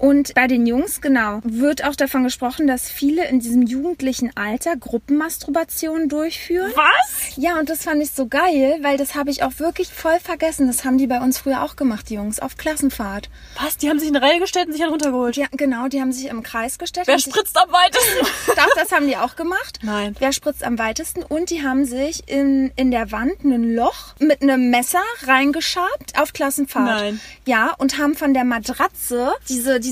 Und bei den Jungs, genau, wird auch davon gesprochen, dass viele in diesem jugendlichen Alter Gruppenmasturbation durchführen. Was? Ja, und das fand ich so geil, weil das habe ich auch wirklich voll vergessen. Das haben die bei uns früher auch gemacht, die Jungs, auf Klassenfahrt. Was? Die haben sich in eine Reihe gestellt und sich einen runtergeholt. Ja, genau, die haben sich im Kreis gestellt. Wer spritzt am weitesten? (laughs) Doch, das haben die auch gemacht. Nein. Wer spritzt am weitesten? Und die haben sich in, in der Wand ein Loch mit einem Messer reingeschabt auf Klassenfahrt. Nein. Ja, und haben von der Matratze, diese, diese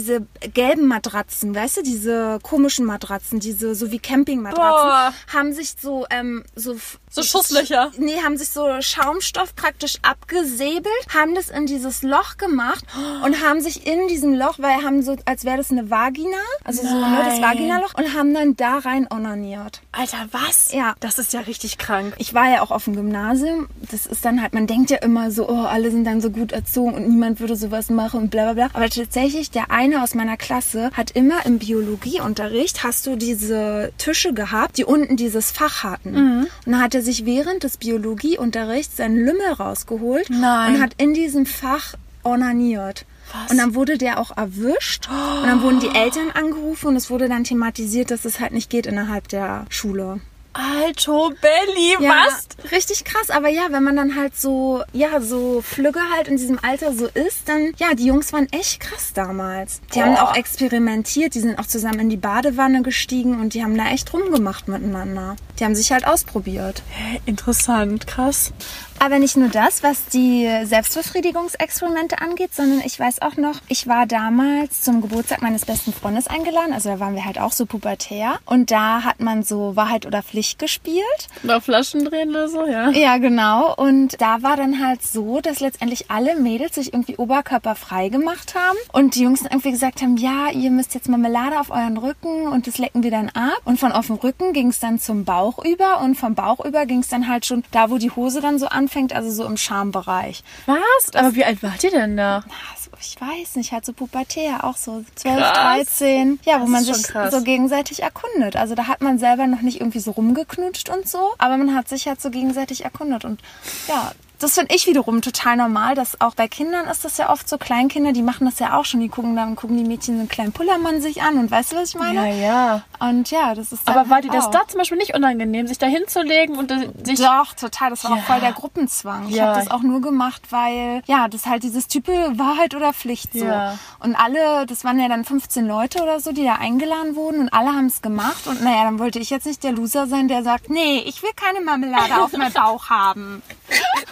gelben Matratzen, weißt du, diese komischen Matratzen, diese so wie Campingmatratzen, haben sich so, ähm, so, So Schusslöcher. Nee, haben sich so Schaumstoff praktisch abgesäbelt, haben das in dieses Loch gemacht und haben sich in diesem Loch, weil haben so, als wäre das eine Vagina, also so ne, das Nein. Vaginaloch und haben dann da rein onaniert. Alter, was? Ja. Das ist ja richtig krank. Ich war ja auch auf dem Gymnasium. Das ist dann halt, man denkt ja immer so, oh, alle sind dann so gut erzogen und niemand würde sowas machen und bla bla bla. Aber tatsächlich, der eine aus meiner Klasse hat immer im Biologieunterricht, hast du diese Tische gehabt, die unten dieses Fach hatten. Mhm. Und dann hat er sich während des Biologieunterrichts seinen Lümmel rausgeholt Nein. und hat in diesem Fach onaniert. Was? Und dann wurde der auch erwischt und dann wurden die Eltern angerufen und es wurde dann thematisiert, dass es halt nicht geht innerhalb der Schule. Alto Belly, Ja, was? richtig krass. Aber ja, wenn man dann halt so, ja, so flügge halt in diesem Alter so ist, dann, ja, die Jungs waren echt krass damals. Die haben Boah. auch experimentiert, die sind auch zusammen in die Badewanne gestiegen und die haben da echt rumgemacht miteinander. Die haben sich halt ausprobiert. Interessant, krass. Aber nicht nur das, was die Selbstbefriedigungsexperimente angeht, sondern ich weiß auch noch, ich war damals zum Geburtstag meines besten Freundes eingeladen. Also da waren wir halt auch so pubertär. Und da hat man so Wahrheit oder Pflicht gespielt. Mal Flaschen drehen oder so, ja. Ja, genau. Und da war dann halt so, dass letztendlich alle Mädels sich irgendwie oberkörperfrei gemacht haben und die Jungs dann irgendwie gesagt haben, ja, ihr müsst jetzt Marmelade auf euren Rücken und das lecken wir dann ab. Und von auf dem Rücken ging es dann zum Bauch über und vom Bauch über ging es dann halt schon da, wo die Hose dann so anfängt, also so im Schambereich. Was? Aber wie alt wart ihr denn da? Also, ich weiß nicht, halt so pubertär, auch so 12, Krass. 13. Ja, wo Das man sich krass. so gegenseitig erkundet. Also da hat man selber noch nicht irgendwie so rumgeknutscht und so, aber man hat sich halt so gegenseitig erkundet. Und ja, das finde ich wiederum total normal, dass auch bei Kindern ist das ja oft so, Kleinkinder, die machen das ja auch schon. Die gucken dann, gucken die Mädchen so einen kleinen Pullermann sich an und weißt du, was ich meine? ja. Und ja, das ist Aber war dir das auch. da zum Beispiel nicht unangenehm, sich da hinzulegen und sich... Doch, total. Das war Ja. auch voll der Gruppenzwang. Ich Ja. habe das auch nur gemacht, weil, ja, das halt dieses Type Wahrheit oder Pflicht so. Ja. Und alle, das waren ja dann 15 Leute oder so, die da eingeladen wurden und alle haben es gemacht. Und naja, dann wollte ich jetzt nicht der Loser sein, der sagt, nee, ich will keine Marmelade auf meinem (laughs) Bauch haben.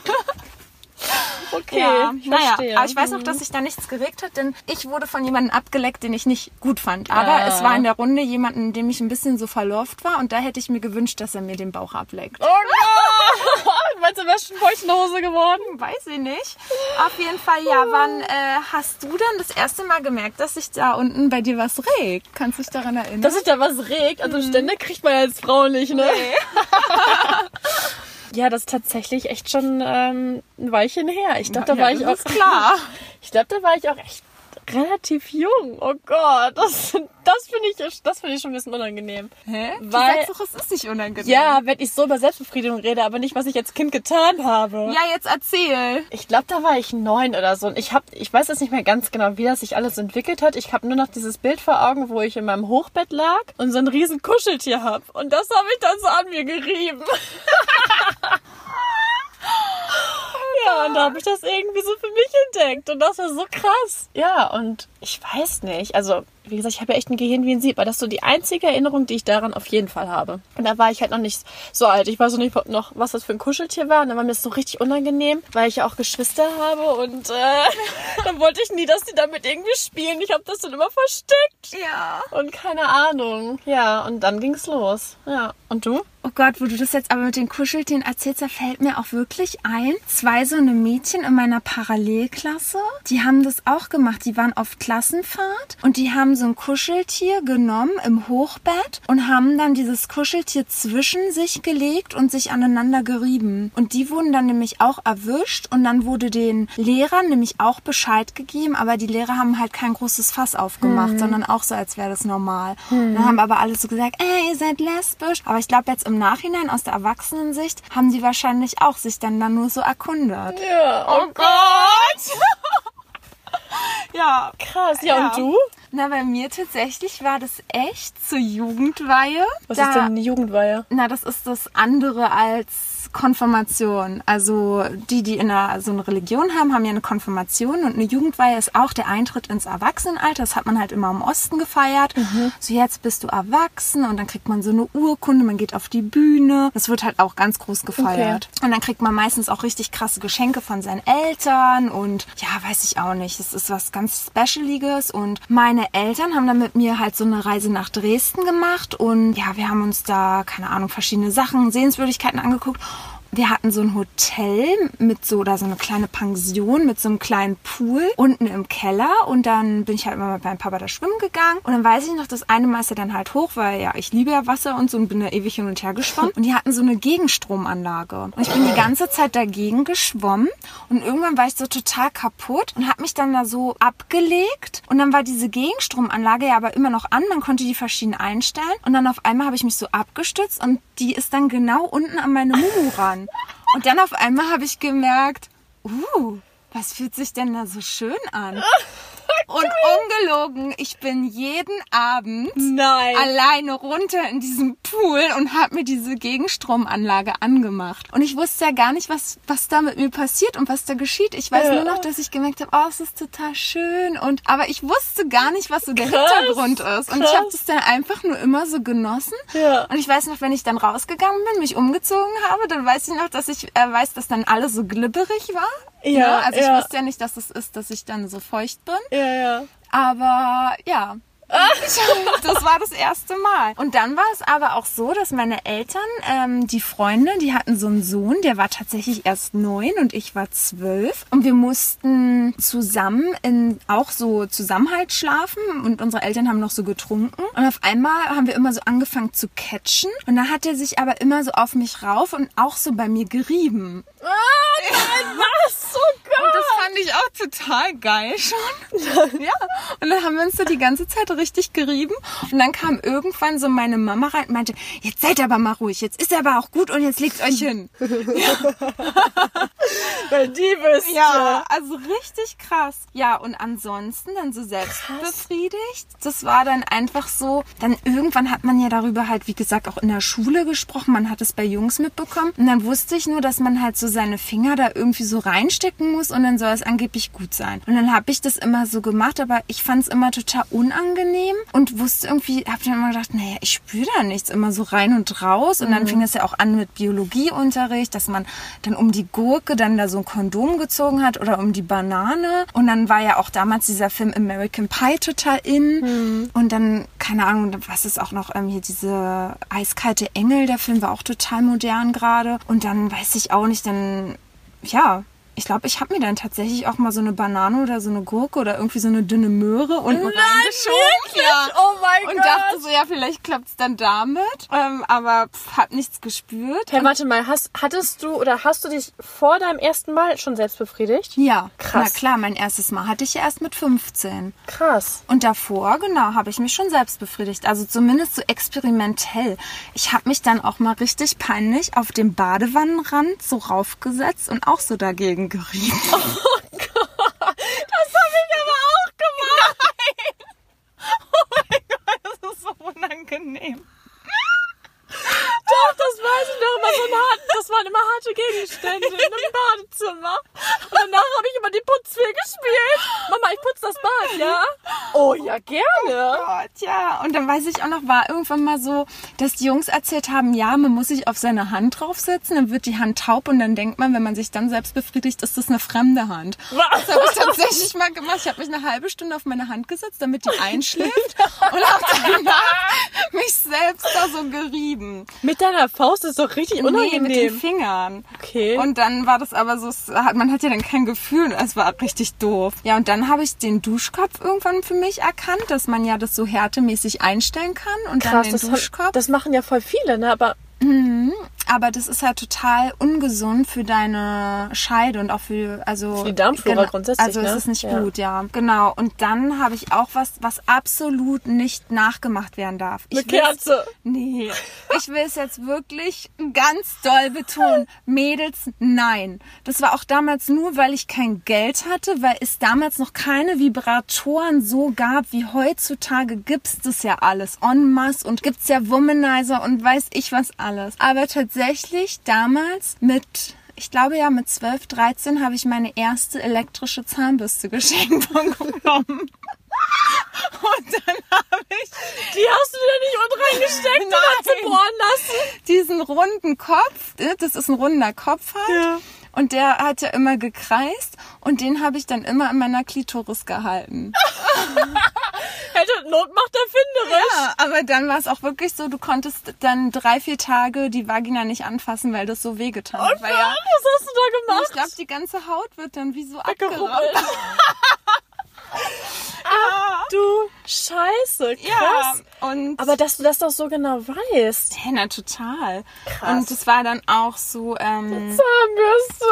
(laughs) Okay, ja, ich naja, verstehe. aber ich weiß auch, dass sich da nichts geregt hat, denn ich wurde von jemandem abgeleckt, den ich nicht gut fand. Aber Ah. es war in der Runde jemanden, dem ich ein bisschen so verlorft war und da hätte ich mir gewünscht, dass er mir den Bauch ableckt. Oh no! (laughs) Meinst du, wärst schon feuchte Hose geworden? Weiß ich nicht. Auf jeden Fall, ja. Wann äh, hast du denn das erste Mal gemerkt, dass sich da unten bei dir was regt? Kannst du dich daran erinnern? Dass sich da was regt. Also Stände kriegt man ja als Frau nicht, ne? (laughs) ja, das ist tatsächlich echt schon ähm, ein Weilchen her. Ich glaube, da Ja, war ich auch... klar. (laughs) Ich glaube, da war ich auch echt relativ jung. Oh Gott, das, das finde ich, das finde ich schon ein bisschen unangenehm. Hä? Du Weil- sagst doch, es ist nicht unangenehm. Ja, wenn ich so über Selbstbefriedigung rede, aber nicht, was ich als Kind getan habe. Ja, jetzt erzähl. Ich glaube, da war ich neun oder so. Und ich hab, ich weiß jetzt nicht mehr ganz genau, wie das sich alles entwickelt hat. Ich habe nur noch dieses Bild vor Augen, wo ich in meinem Hochbett lag und so ein riesen Kuscheltier hab. Und das habe ich dann so an mir gerieben. (laughs) ja, und da habe ich das irgendwie so für mich entdeckt. Und das war so krass. Ja, und ich weiß nicht. Also, wie gesagt, ich habe ja echt ein Gehirn wie ein Sieb, aber das ist so die einzige Erinnerung, die ich daran auf jeden Fall habe. Und da war ich halt noch nicht so alt. Ich weiß noch nicht noch, was das für ein Kuscheltier war. Und dann war mir das so richtig unangenehm, weil ich ja auch Geschwister habe. Und äh, (laughs) dann wollte ich nie, dass die damit irgendwie spielen. Ich habe das dann immer versteckt. Ja. Und keine Ahnung. Ja, und dann ging's los. Ja. Und du? Gott, wo du das jetzt aber mit den Kuscheltieren erzählst, da fällt mir auch wirklich ein. Zwei so eine Mädchen in meiner Parallelklasse, die haben das auch gemacht. Die waren auf Klassenfahrt und die haben so ein Kuscheltier genommen im Hochbett und haben dann dieses Kuscheltier zwischen sich gelegt und sich aneinander gerieben. Und die wurden dann nämlich auch erwischt und dann wurde den Lehrern nämlich auch Bescheid gegeben, aber die Lehrer haben halt kein großes Fass aufgemacht, sondern auch so, als wäre das normal. Dann haben aber alle so gesagt, ey, ihr seid lesbisch. Aber ich glaube jetzt im Nachhinein aus der Erwachsenensicht haben die wahrscheinlich auch sich dann da nur so erkundet. Ja. Oh Gott! (laughs) Ja, Krass. Ja, Ja. und du? na bei mir tatsächlich war das echt zur Jugendweihe. Was Da- ist denn eine Jugendweihe? Na, das ist das andere als Konfirmation. Also die, die in einer, so eine Religion haben, haben ja eine Konfirmation und eine Jugendweihe ist auch der Eintritt ins Erwachsenenalter. Das hat man halt immer im Osten gefeiert. So jetzt bist du erwachsen und dann kriegt man so eine Urkunde, man geht auf die Bühne. Das wird halt auch ganz groß gefeiert. Und dann kriegt man meistens auch richtig krasse Geschenke von seinen Eltern und ja, weiß ich auch nicht. Es ist was ganz Specialiges und meine Eltern haben dann mit mir halt so eine Reise nach Dresden gemacht und ja, wir haben uns da, keine Ahnung, verschiedene Sachen, Sehenswürdigkeiten angeguckt. Wir hatten so ein Hotel mit so, oder so eine kleine Pension mit so einem kleinen Pool unten im Keller. Und dann bin ich halt immer mit meinem Papa da schwimmen gegangen. Und dann weiß ich noch, das eine Mal ist er dann halt hoch, weil ja, ich liebe ja Wasser und so und bin da ewig hin und her geschwommen. (laughs) Und die hatten so eine Gegenstromanlage. Und ich bin die ganze Zeit dagegen geschwommen. Und irgendwann war ich so total kaputt und habe mich dann da so abgelegt. Und dann war diese Gegenstromanlage ja aber immer noch an, man konnte die verschieden einstellen. Und dann auf einmal habe ich mich so abgestützt und die ist dann genau unten an meine Mumu ran. Und dann auf einmal habe ich gemerkt, uh, was fühlt sich denn da so schön an? (laughs) Und ungelogen, ich bin jeden Abend Nein. alleine runter in diesem Pool und habe mir diese Gegenstromanlage angemacht. Und ich wusste ja gar nicht, was, was da mit mir passiert und was da geschieht. Ich weiß Ja. nur noch, dass ich gemerkt habe, oh, es ist total schön. Und aber ich wusste gar nicht, was so der Krass, Hintergrund ist. Und ich habe krass. das dann einfach nur immer so genossen. Ja. Und ich weiß noch, wenn ich dann rausgegangen bin, mich umgezogen habe, dann weiß ich noch, dass ich äh, weiß, dass dann alles so glibberig war. Ja, Ne? Also ich ja. wusste ja nicht, dass es ist, dass ich dann so feucht bin. Ja, ja. Aber ja, das war das erste Mal. Und dann war es aber auch so, dass meine Eltern, ähm, die Freunde, die hatten so einen Sohn, der war tatsächlich erst neun und ich war zwölf. Und wir mussten zusammen in auch so Zusammenhalt schlafen und unsere Eltern haben noch so getrunken. Und auf einmal haben wir immer so angefangen zu catchen. Und dann hat er sich aber immer so auf mich rauf und auch so bei mir gerieben. Ah, nein, was? So geil. Und das fand ich auch total geil schon. (laughs) ja. Und dann haben wir uns so die ganze Zeit richtig gerieben. Und dann kam irgendwann so meine Mama rein und meinte, jetzt seid aber mal ruhig, jetzt ist aber auch gut und jetzt legt euch hin. (laughs) Weil die bist Ja, also richtig krass. Ja, und ansonsten dann so selbstbefriedigt. Das war dann einfach so, dann irgendwann hat man ja darüber halt, wie gesagt, auch in der Schule gesprochen. Man hat es bei Jungs mitbekommen. Und dann wusste ich nur, dass man halt so seine Finger da irgendwie so reinstecken muss und dann soll es angeblich gut sein. Und dann habe ich das immer so gemacht, aber ich fand es immer total unangenehm und wusste irgendwie, habe dann immer gedacht, naja, ich spüre da nichts, immer so rein und raus. Und dann fing es ja auch an mit Biologieunterricht, dass man dann um die Gurke dann da so ein Kondom gezogen hat oder um die Banane. Und dann war ja auch damals dieser Film American Pie total in. Und dann, keine Ahnung, was ist auch noch ähm, hier diese eiskalte Engel, der Film war auch total modern gerade. Und dann weiß ich auch nicht, dann, ja, ich glaube, ich habe mir dann tatsächlich auch mal so eine Banane oder so eine Gurke oder irgendwie so eine dünne Möhre unten Nein, reingeschoben. wirklich? Oh mein und Gott. dachte so, ja, vielleicht klappt's dann damit. Ähm, aber pff, hab nichts gespürt. Hey, warte mal, hast, hattest du oder hast du dich vor deinem ersten Mal schon selbst befriedigt? Ja, Krass. na klar, mein erstes Mal hatte ich ja erst mit 15. Krass. Und davor, genau, habe ich mich schon selbst befriedigt. Also zumindest so experimentell. Ich habe mich dann auch mal richtig peinlich auf dem Badewannenrand so raufgesetzt und auch so dagegen gerieben. Das habe ich aber auch gemacht. Oh mein Gott, das ist so unangenehm. Doch, das weiß ich noch immer so hart, Das waren immer harte Gegenstände in einem Badezimmer. Und danach habe ich immer die Putzfee gespielt. Mama, ich putze das Bad, ja? Oh ja, gerne. Gott, ja. Und dann weiß ich auch noch, war irgendwann mal so, dass die Jungs erzählt haben, ja, man muss sich auf seine Hand draufsetzen, dann wird die Hand taub und dann denkt man, wenn man sich dann selbst befriedigt, ist das eine fremde Hand. Was? Das habe ich tatsächlich mal gemacht. Ich habe mich eine halbe Stunde auf meine Hand gesetzt, damit die einschläft (laughs) und habe danach mich selbst da so gerieben. Mit deiner Faust ist doch richtig Nee, unangenehm. mit den Fingern. Okay. Und dann war das aber so, hat- man hat ja dann kein Gefühl, es war richtig doof. Ja, und dann habe ich den Duschkopf irgendwann für mich erkannt, dass man ja das so härtemäßig einstellen kann und dann Krass, den das, Duschkopf. das machen ja voll viele, ne? Aber aber das ist halt total ungesund für deine Scheide und auch für also Für die Darmflora grundsätzlich, Also es ne? ist nicht Ja. gut, ja. Genau. Und dann habe ich auch was, was absolut nicht nachgemacht werden darf. Ich Eine Kerze. Nee, ich will es jetzt wirklich ganz doll betonen. Mädels, nein. Das war auch damals nur, weil ich kein Geld hatte, weil es damals noch keine Vibratoren so gab wie heutzutage gibt's das ja alles en masse und gibt's ja Womanizer und weiß ich was alles. Aber tatsächlich damals mit ich glaube ja, mit 12, 13 habe ich meine erste elektrische Zahnbürste geschenkt (laughs) bekommen. Und dann habe ich die hast du dir nicht unten reingesteckt und hast sie Nein. bohren lassen. diesen runden Kopf, das ist ein runder Kopf halt. Ja. Und der hat ja immer gekreist und den habe ich dann immer in meiner Klitoris gehalten. (laughs) Hätte Not macht erfinderisch. Ja, aber dann war es auch wirklich so, du konntest dann drei, vier Tage die Vagina nicht anfassen, weil das so wehgetan hat. Und Weil was ja, hast du da gemacht? ich glaube, die ganze Haut wird dann wie so abgerollt. (laughs) Ach du Scheiße, krass. Ja, und Aber dass du das doch so genau weißt. ja, na, total. Krass. Und es war dann auch so, ähm, Zahnbürste.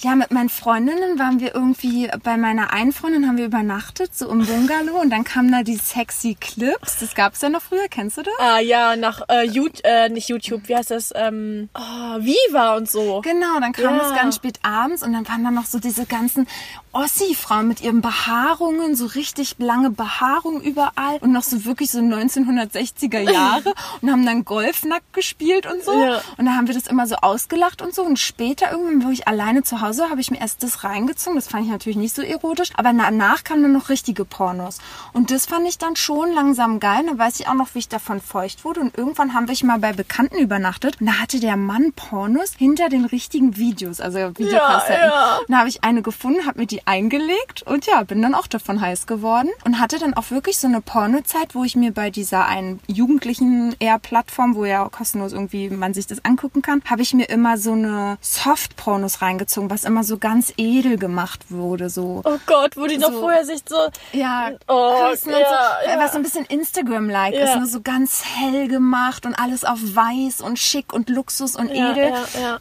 Ja, mit meinen Freundinnen waren wir irgendwie, bei meiner einen Freundin haben wir übernachtet, so im Bungalow und dann kamen da die sexy Clips. Das gab's ja noch früher, kennst du das? Ah ja, nach äh, YouTube, äh, nicht YouTube, wie heißt das? Ähm, oh, Viva und so. Genau, dann kam Ja. es ganz spät abends und dann waren da noch so diese ganzen Ossi-Frauen mit ihren Behaarungen, so richtig lange Behaarung überall und noch so wirklich so 1960er Jahre (laughs) und haben dann Golfnackt gespielt und so. Ja. Und da haben wir das immer so ausgelacht und so. Und später irgendwann, wo ich alleine zu Hause, habe ich mir erst das reingezogen. Das fand ich natürlich nicht so erotisch. Aber danach kamen dann noch richtige Pornos. Und das fand ich dann schon langsam geil. Da weiß ich auch noch, wie ich davon feucht wurde. Und irgendwann haben wir mal bei Bekannten übernachtet. Und da hatte der Mann Pornos hinter den richtigen Videos, also Videokassetten. ja. Und da habe ich eine gefunden, habe mir die eingelegt und ja, bin dann auch davon heiß geworden. Und hatte dann auch wirklich so eine Pornozeit, wo ich mir bei dieser einen jugendlichen eher Plattform, wo ja kostenlos irgendwie man sich das angucken kann, habe ich mir immer so eine Soft-Pornos reingezogen, was immer so ganz edel gemacht wurde. So. Oh Gott, wo die noch So- vorher sich so. Ja, Oh, ja, so, ja. was so ein bisschen Instagram-like Ja. ist, nur so ganz hell gemacht und alles auf weiß und schick und Luxus und Ja, edel.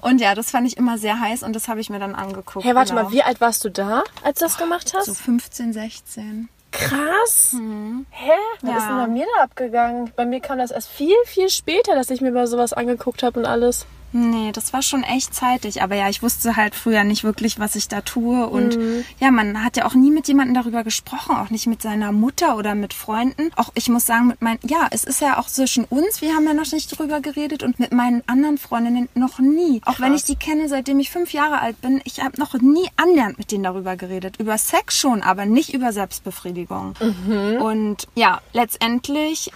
Und ja, das fand ich immer sehr heiß und das habe ich mir dann angeguckt. Hey, warte genau. mal, wie alt warst du da, als du das gemacht hast? So 15, 16. Krass. Hä? Was Ja. ist denn bei mir da abgegangen? Bei mir kam das erst viel, viel später, dass ich mir mal sowas angeguckt habe und alles. Nee, das war schon echt zeitig. Aber ja, ich wusste halt früher nicht wirklich, was ich da tue. Und Mhm. ja, man hat ja auch nie mit jemandem darüber gesprochen, auch nicht mit seiner Mutter oder mit Freunden. Auch ich muss sagen, mit meinen, ja, es ist ja auch zwischen uns, wir haben ja noch nicht drüber geredet und mit meinen anderen Freundinnen noch nie. Auch wenn ich die kenne, seitdem ich fünf Jahre alt bin, ich habe noch nie annähernd mit denen darüber geredet. Über Sex schon, aber nicht über Selbstbefriedigung. Mhm. Und ja, letztendlich,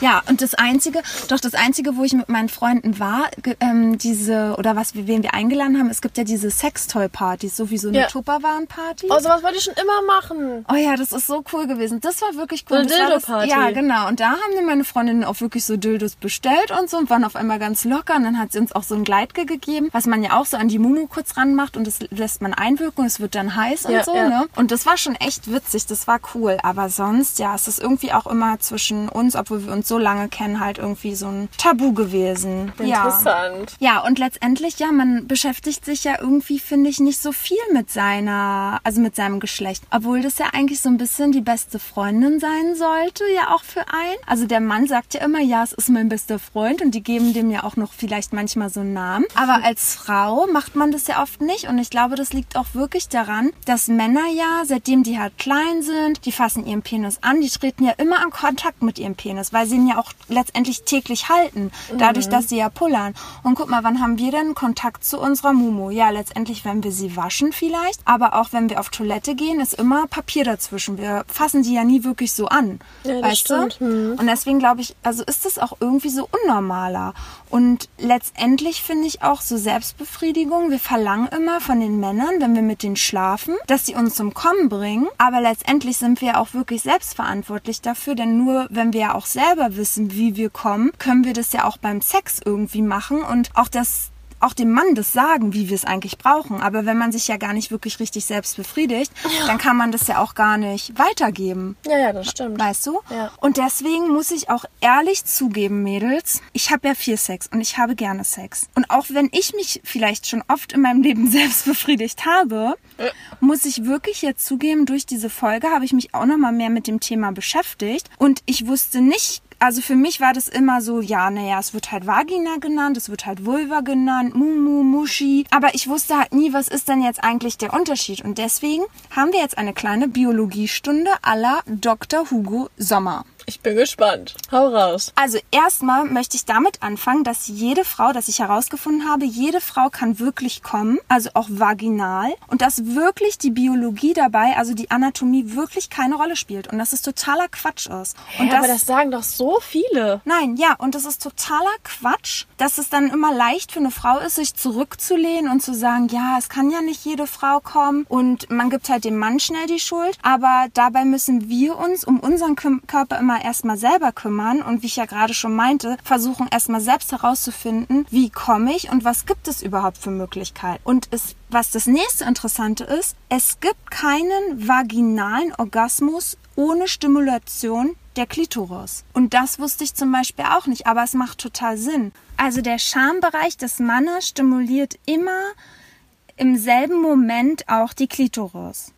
ja, und das Einzige, doch das Einzige, wo ich mit meinen Freunden war, ähm, diese, oder was wen wir eingeladen haben, es gibt ja diese Sextoy-Partys, so wie so eine Ja. Tupperwaren-Party. Oh, sowas wollte ich schon immer machen. Oh ja, das ist so cool gewesen. Das war wirklich cool. So eine Dildo-Party. Ja, genau. Und da haben dann meine Freundinnen auch wirklich so Dildos bestellt und so und waren auf einmal ganz locker. Und dann hat sie uns auch so ein Gleitgel gegeben, was man ja auch so an die Mumu kurz ranmacht und das lässt man einwirken und es wird dann heiß und Ja, so, ja. ne? Und das war schon echt witzig. Das war cool. Aber sonst, ja, es ist irgendwie auch immer zwischen uns, obwohl wir uns so lange kennen, halt irgendwie so ein Tabu gewesen. Ja. Interessant. Ja, und letztendlich, ja, man beschäftigt sich ja irgendwie, finde ich, nicht so viel mit seiner, also mit seinem Geschlecht. Obwohl das ja eigentlich so ein bisschen die beste Freundin sein sollte, ja auch für einen. Also der Mann sagt ja immer, ja, es ist mein bester Freund und die geben dem ja auch noch vielleicht manchmal so einen Namen. Aber als Frau macht man das ja oft nicht und ich glaube, das liegt auch wirklich daran, dass Männer ja, seitdem die halt klein sind, die fassen ihren Penis an, die treten ja immer in Kontakt mit ihrem Penis, weil sie ihn ja auch letztendlich täglich halten, dadurch, dass sie ja pullern. Und guck mal, wann haben wir denn Kontakt zu unserer Mumu? Ja, letztendlich, wenn wir sie waschen vielleicht, aber auch wenn wir auf Toilette gehen, ist immer Papier dazwischen. Wir fassen die ja nie wirklich so an, Ja, das weißt stimmt. du? Hm. Und deswegen glaube ich, also ist es auch irgendwie so unnormaler. Und letztendlich finde ich auch so Selbstbefriedigung. Wir verlangen immer von den Männern, wenn wir mit denen schlafen, dass sie uns zum Kommen bringen. Aber letztendlich sind wir auch wirklich selbstverantwortlich dafür, denn nur wenn wir ja auch selber wissen, wie wir kommen, können wir das ja auch beim Sex irgendwie machen und auch das auch dem Mann das sagen, wie wir es eigentlich brauchen. Aber wenn man sich ja gar nicht wirklich richtig selbst befriedigt, dann kann man das ja auch gar nicht weitergeben. Ja, ja, das stimmt. Weißt du? Ja. Und deswegen muss ich auch ehrlich zugeben, Mädels, ich habe ja viel Sex und ich habe gerne Sex. Und auch wenn ich mich vielleicht schon oft in meinem Leben (laughs) selbst befriedigt habe, muss ich wirklich jetzt zugeben, durch diese Folge habe ich mich auch noch mal mehr mit dem Thema beschäftigt und ich wusste nicht, also für mich war das immer so, ja, naja, es wird halt Vagina genannt, es wird halt Vulva genannt, Mumu, Muschi. Aber ich wusste halt nie, was ist denn jetzt eigentlich der Unterschied. Und deswegen haben wir jetzt eine kleine Biologiestunde la Dr. Hugo Sommer. Ich bin gespannt. Hau raus. Also erstmal möchte ich damit anfangen, dass jede Frau, dass ich herausgefunden habe, jede Frau kann wirklich kommen, also auch vaginal und dass wirklich die Biologie dabei, also die Anatomie wirklich keine Rolle spielt und dass es totaler Quatsch ist. Und ja, aber das sagen doch so viele. Nein, ja, und das ist totaler Quatsch, dass es dann immer leicht für eine Frau ist, sich zurückzulehnen und zu sagen, ja, es kann ja nicht jede Frau kommen und man gibt halt dem Mann schnell die Schuld, aber dabei müssen wir uns um unseren Körper immer erstmal selber kümmern und wie ich ja gerade schon meinte, versuchen erstmal selbst herauszufinden, wie komme ich und was gibt es überhaupt für Möglichkeiten. Und es, was das nächste Interessante ist, es gibt keinen vaginalen Orgasmus ohne Stimulation der Klitoris. Und das wusste ich zum Beispiel auch nicht, aber es macht total Sinn. Also der Schambereich des Mannes stimuliert immer im selben Moment auch die Klitoris.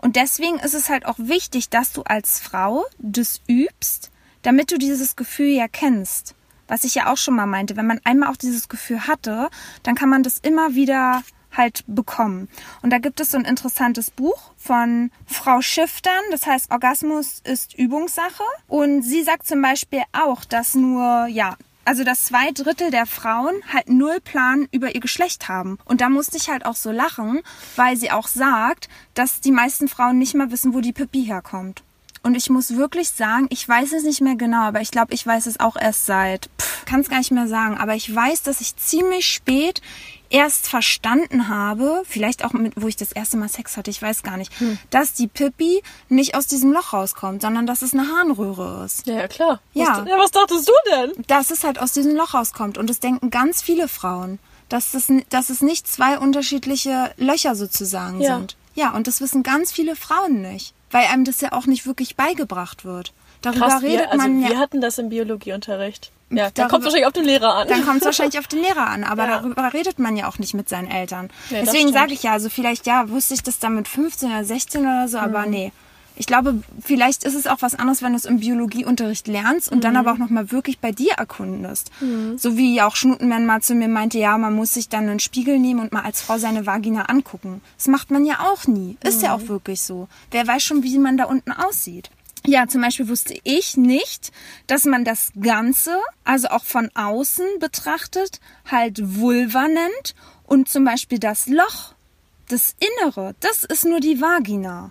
Und deswegen ist es halt auch wichtig, dass du als Frau das übst, damit du dieses Gefühl ja kennst. Was ich ja auch schon mal meinte, wenn man einmal auch dieses Gefühl hatte, dann kann man das immer wieder halt bekommen. Und da gibt es so ein interessantes Buch von Frau Schiftern, das heißt Orgasmus ist Übungssache. Und sie sagt zum Beispiel auch, dass nur, ja, also dass zwei Drittel der Frauen halt null Plan über ihr Geschlecht haben. Und da musste ich halt auch so lachen, weil sie auch sagt, dass die meisten Frauen nicht mal wissen, wo die Pipi herkommt. Und ich muss wirklich sagen, ich weiß es nicht mehr genau, aber ich glaube, ich weiß es auch erst seit, kann es gar nicht mehr sagen, aber ich weiß, dass ich ziemlich spät erst verstanden habe, vielleicht auch mit, wo ich das erste Mal Sex hatte, ich weiß gar nicht, Hm. dass die Pippi nicht aus diesem Loch rauskommt, sondern dass es eine Harnröhre ist. Ja, klar. Ja. Was, ja, was dachtest du denn? Dass es halt aus diesem Loch rauskommt. Und das denken ganz viele Frauen, dass, das, dass es nicht zwei unterschiedliche Löcher sozusagen Ja. sind. Ja, und das wissen ganz viele Frauen nicht, weil einem das ja auch nicht wirklich beigebracht wird. Darüber Krass, redet wir, also man wir ja. hatten das im Biologieunterricht. Ja, da kommt wahrscheinlich auf den Lehrer an. Dann kommt es wahrscheinlich auf den Lehrer an, aber Ja. darüber redet man ja auch nicht mit seinen Eltern. Nee, Deswegen sage ich ja, also vielleicht ja, wusste ich das dann mit 15 oder 16 oder so, aber Mhm. nee. Ich glaube, vielleicht ist es auch was anderes, wenn du es im Biologieunterricht lernst und Mhm. dann aber auch nochmal wirklich bei dir erkundest. So wie ja auch Schnutenmann mal zu mir meinte, ja, man muss sich dann einen Spiegel nehmen und mal als Frau seine Vagina angucken. Das macht man ja auch nie. Ist Mhm. ja auch wirklich so. Wer weiß schon, wie man da unten aussieht. Ja, zum Beispiel wusste ich nicht, dass man das Ganze, also auch von außen betrachtet, halt Vulva nennt und zum Beispiel das Loch, das Innere, das ist nur die Vagina.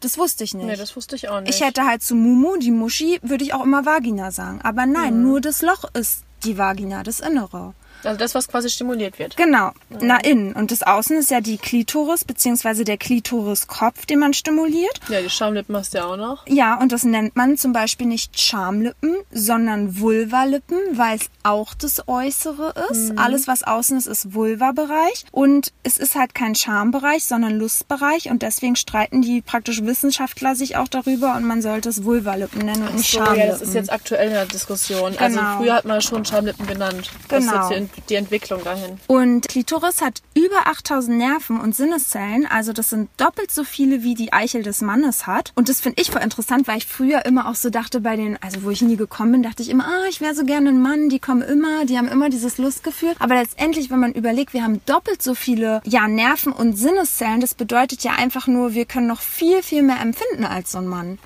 Das wusste ich nicht. nee, das wusste ich auch nicht. ich hätte halt zu Mumu, die Muschi, würde ich auch immer Vagina sagen. Aber nein, Mhm. nur das Loch ist die Vagina, das Innere. Also das, was quasi stimuliert wird. Genau, nach innen. Und das Außen ist ja die Klitoris, beziehungsweise der Klitoriskopf, den man stimuliert. Ja, die Schamlippen hast du ja auch noch. Ja, und das nennt man zum Beispiel nicht Schamlippen, sondern Vulvalippen, weil es auch das Äußere ist. Alles, was außen ist, ist Vulva-Bereich. Und es ist halt kein Schambereich, sondern Lustbereich. Und deswegen streiten die praktisch Wissenschaftler sich auch darüber und man sollte es Vulvalippen nennen und nicht So, Schamlippen. ja, das ist jetzt aktuell in der Diskussion. Also Genau. früher hat man schon Schamlippen genannt. Das Genau. Die, Entwicklung dahin. Und Klitoris hat über 8000 Nerven und Sinneszellen, also das sind doppelt so viele, wie die Eichel des Mannes hat. Und das finde ich voll interessant, weil ich früher immer auch so dachte bei den, also wo ich nie gekommen bin, dachte ich immer, ah, ich wäre so gerne ein Mann, die kommen immer, die haben immer dieses Lustgefühl. Aber letztendlich, wenn man überlegt, wir haben doppelt so viele, ja, Nerven und Sinneszellen, das bedeutet ja einfach nur, wir können noch viel, viel mehr empfinden als so ein Mann.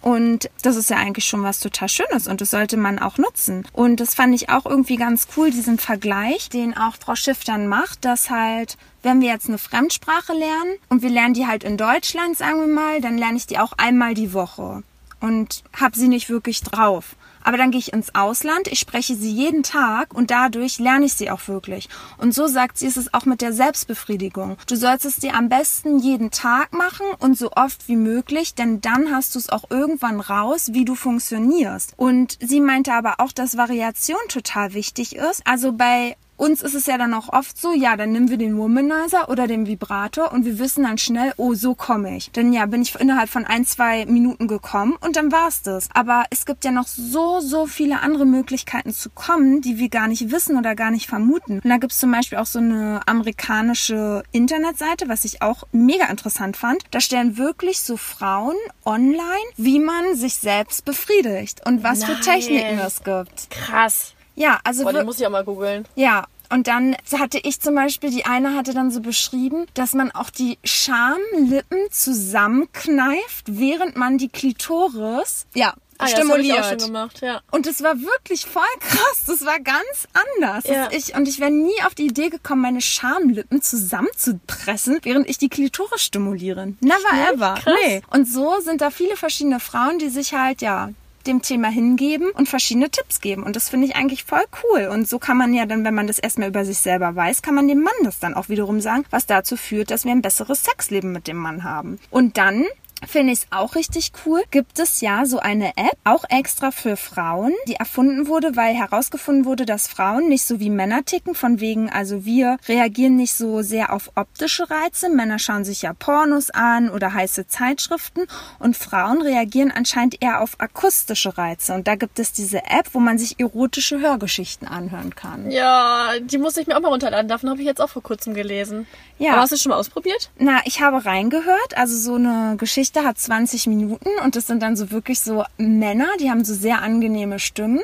Und das ist ja eigentlich schon was total Schönes und das sollte man auch nutzen. Und das fand ich auch irgendwie ganz cool, diesen Vergleich, den auch Frau Schiff dann macht, dass halt, wenn wir jetzt eine Fremdsprache lernen und wir lernen die halt in Deutschland, sagen wir mal, dann lerne ich die auch einmal die Woche und habe sie nicht wirklich drauf. Aber dann gehe ich ins Ausland, ich spreche sie jeden Tag und dadurch lerne ich sie auch wirklich. Und so sagt sie, ist es auch mit der Selbstbefriedigung. Du sollst es dir am besten jeden Tag machen und so oft wie möglich, denn dann hast du es auch irgendwann raus, wie du funktionierst. Und sie meinte aber auch, dass Variation total wichtig ist. Also bei uns ist es ja dann auch oft so, ja, dann nehmen wir den Womanizer oder den Vibrator und wir wissen dann schnell, oh, so komme ich. Denn ja, bin ich innerhalb von ein, zwei Minuten gekommen und dann war's das. Aber es gibt ja noch so, so viele andere Möglichkeiten zu kommen, die wir gar nicht wissen oder gar nicht vermuten. Und da gibt's zum Beispiel auch so eine amerikanische Internetseite, was ich auch mega interessant fand. Da stellen wirklich so Frauen online, wie man sich selbst befriedigt und was für Nein. Techniken es gibt. Krass. Ja, also Boah, den muss ich auch mal googeln. ja, und dann hatte ich zum Beispiel, die eine hatte dann so beschrieben, dass man auch die Schamlippen zusammenkneift, während man die Klitoris, ja, Ah, ja, das ich auch schon stimuliert. gemacht, ja. und es war wirklich voll krass. Das war ganz anders. Ja. Ich, und ich wäre nie auf die Idee gekommen, meine Schamlippen zusammenzupressen, während ich die Klitoris stimuliere. Never ever. Krass. Nee. Und so sind da viele verschiedene Frauen, die sich halt, ja, dem Thema hingeben und verschiedene Tipps geben. Und das finde ich eigentlich voll cool. Und so kann man ja dann, wenn man das erstmal über sich selber weiß, kann man dem Mann das dann auch wiederum sagen, was dazu führt, dass wir ein besseres Sexleben mit dem Mann haben. Und dann Finde ich es auch richtig cool. Gibt es ja so eine App, auch extra für Frauen, die erfunden wurde, weil herausgefunden wurde, dass Frauen nicht so wie Männer ticken, von wegen, also wir reagieren nicht so sehr auf optische Reize. Männer schauen sich ja Pornos an oder heiße Zeitschriften und Frauen reagieren anscheinend eher auf akustische Reize. Und da gibt es diese App, wo man sich erotische Hörgeschichten anhören kann. Ja, die muss ich mir auch mal runterladen. Davon habe ich jetzt auch vor kurzem gelesen. Ja. Aber hast du schon mal ausprobiert? Na, ich habe reingehört. Also so eine Geschichte hat 20 Minuten und das sind dann so wirklich so Männer, die haben so sehr angenehme Stimmen.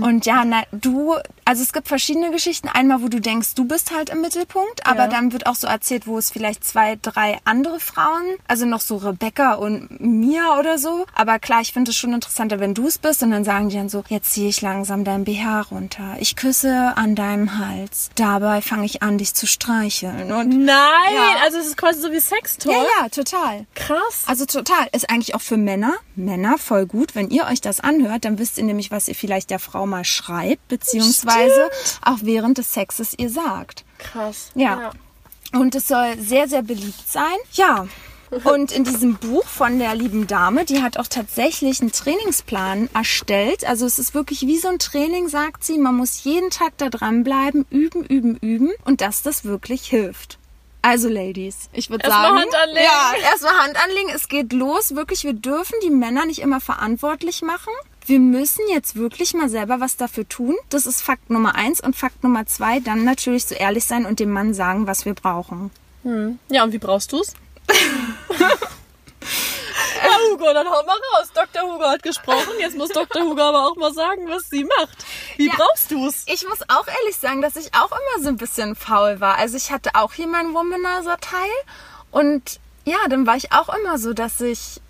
Und ja, na, du, also es gibt verschiedene Geschichten. Einmal, wo du denkst, du bist halt im Mittelpunkt, aber Ja. dann wird auch so erzählt, wo es vielleicht zwei, drei andere Frauen, also noch so Rebecca und Mia oder so. Aber klar, ich finde es schon interessanter, wenn du es bist und dann sagen die dann so, jetzt ziehe ich langsam dein BH runter. Ich küsse an deinem Hals. Dabei fange ich an, dich zu streicheln. Und Nein! Ja. Also es ist quasi so wie Sextalk. ja, ja, total. Krass. Also total. Ist eigentlich auch für Männer, Männer voll gut. Wenn ihr euch das anhört, dann wisst ihr nämlich, was ihr vielleicht der Frau mal schreibt, beziehungsweise auch während des Sexes ihr sagt. Krass. Ja. Und es soll sehr, sehr beliebt sein. Ja. Und in diesem Buch von der lieben Dame, die hat auch tatsächlich einen Trainingsplan erstellt. Also es ist wirklich wie so ein Training, sagt sie. Man muss jeden Tag da dranbleiben, üben, üben, üben und dass das wirklich hilft. Also Ladies, ich würde sagen, Hand anlegen. ja, erstmal Hand anlegen. Es geht los. Wirklich, wir dürfen die Männer nicht immer verantwortlich machen. Wir müssen jetzt wirklich mal selber was dafür tun. Das ist Fakt Nummer eins. Und Fakt Nummer zwei, dann natürlich so ehrlich sein und dem Mann sagen, was wir brauchen. Ja, und wie brauchst du's? (laughs) Hugo, dann hau mal raus. Dr. Hugo hat gesprochen. Jetzt muss Dr. Hugo aber auch mal sagen, was sie macht. Wie Ja. brauchst du's? Ich muss auch ehrlich sagen, dass ich auch immer so ein bisschen faul war. Also ich hatte auch hier meinen Womanizer-Teil und ja, dann war ich auch immer so, dass ich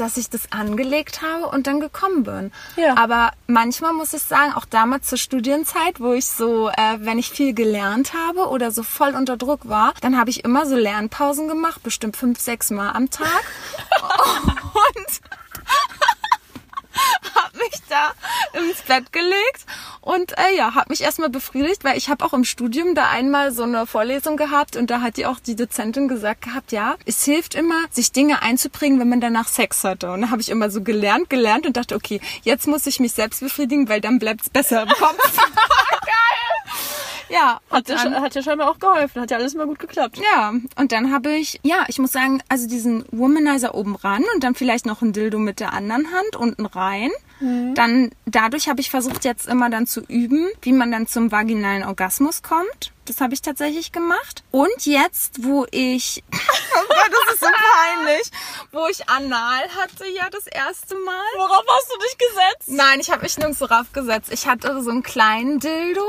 dass ich das angelegt habe und dann gekommen bin. Ja. Aber manchmal muss ich sagen, auch damals zur Studienzeit, wo ich so, äh, wenn ich viel gelernt habe oder so voll unter Druck war, dann habe ich immer so Lernpausen gemacht, bestimmt fünf, sechs Mal am Tag. (laughs) und (laughs) habe mich da ins Bett gelegt und äh, ja, habe mich erstmal befriedigt, weil ich habe auch im Studium da einmal so eine Vorlesung gehabt und da hat die auch die Dozentin gesagt gehabt, ja, es hilft immer, sich Dinge einzubringen, wenn man danach Sex hatte. Und da habe ich immer so gelernt, gelernt und dachte, okay, jetzt muss ich mich selbst befriedigen, weil dann bleibt's besser im Kopf. (laughs) Geil. Ja, Hat sch- hat dir scheinbar auch geholfen. Hat ja alles mal gut geklappt. ja, und dann habe ich, ja, ich muss sagen, also diesen Womanizer oben ran und dann vielleicht noch ein Dildo mit der anderen Hand unten rein. Dann, dadurch habe ich versucht jetzt immer dann zu üben, wie man dann zum vaginalen Orgasmus kommt. Das habe ich tatsächlich gemacht. Und jetzt, wo ich, (laughs) oh Gott, das ist so peinlich, wo ich Anal hatte ja das erste Mal. Worauf hast du dich gesetzt? Nein, ich habe mich nirgends drauf gesetzt. Ich hatte so einen kleinen Dildo.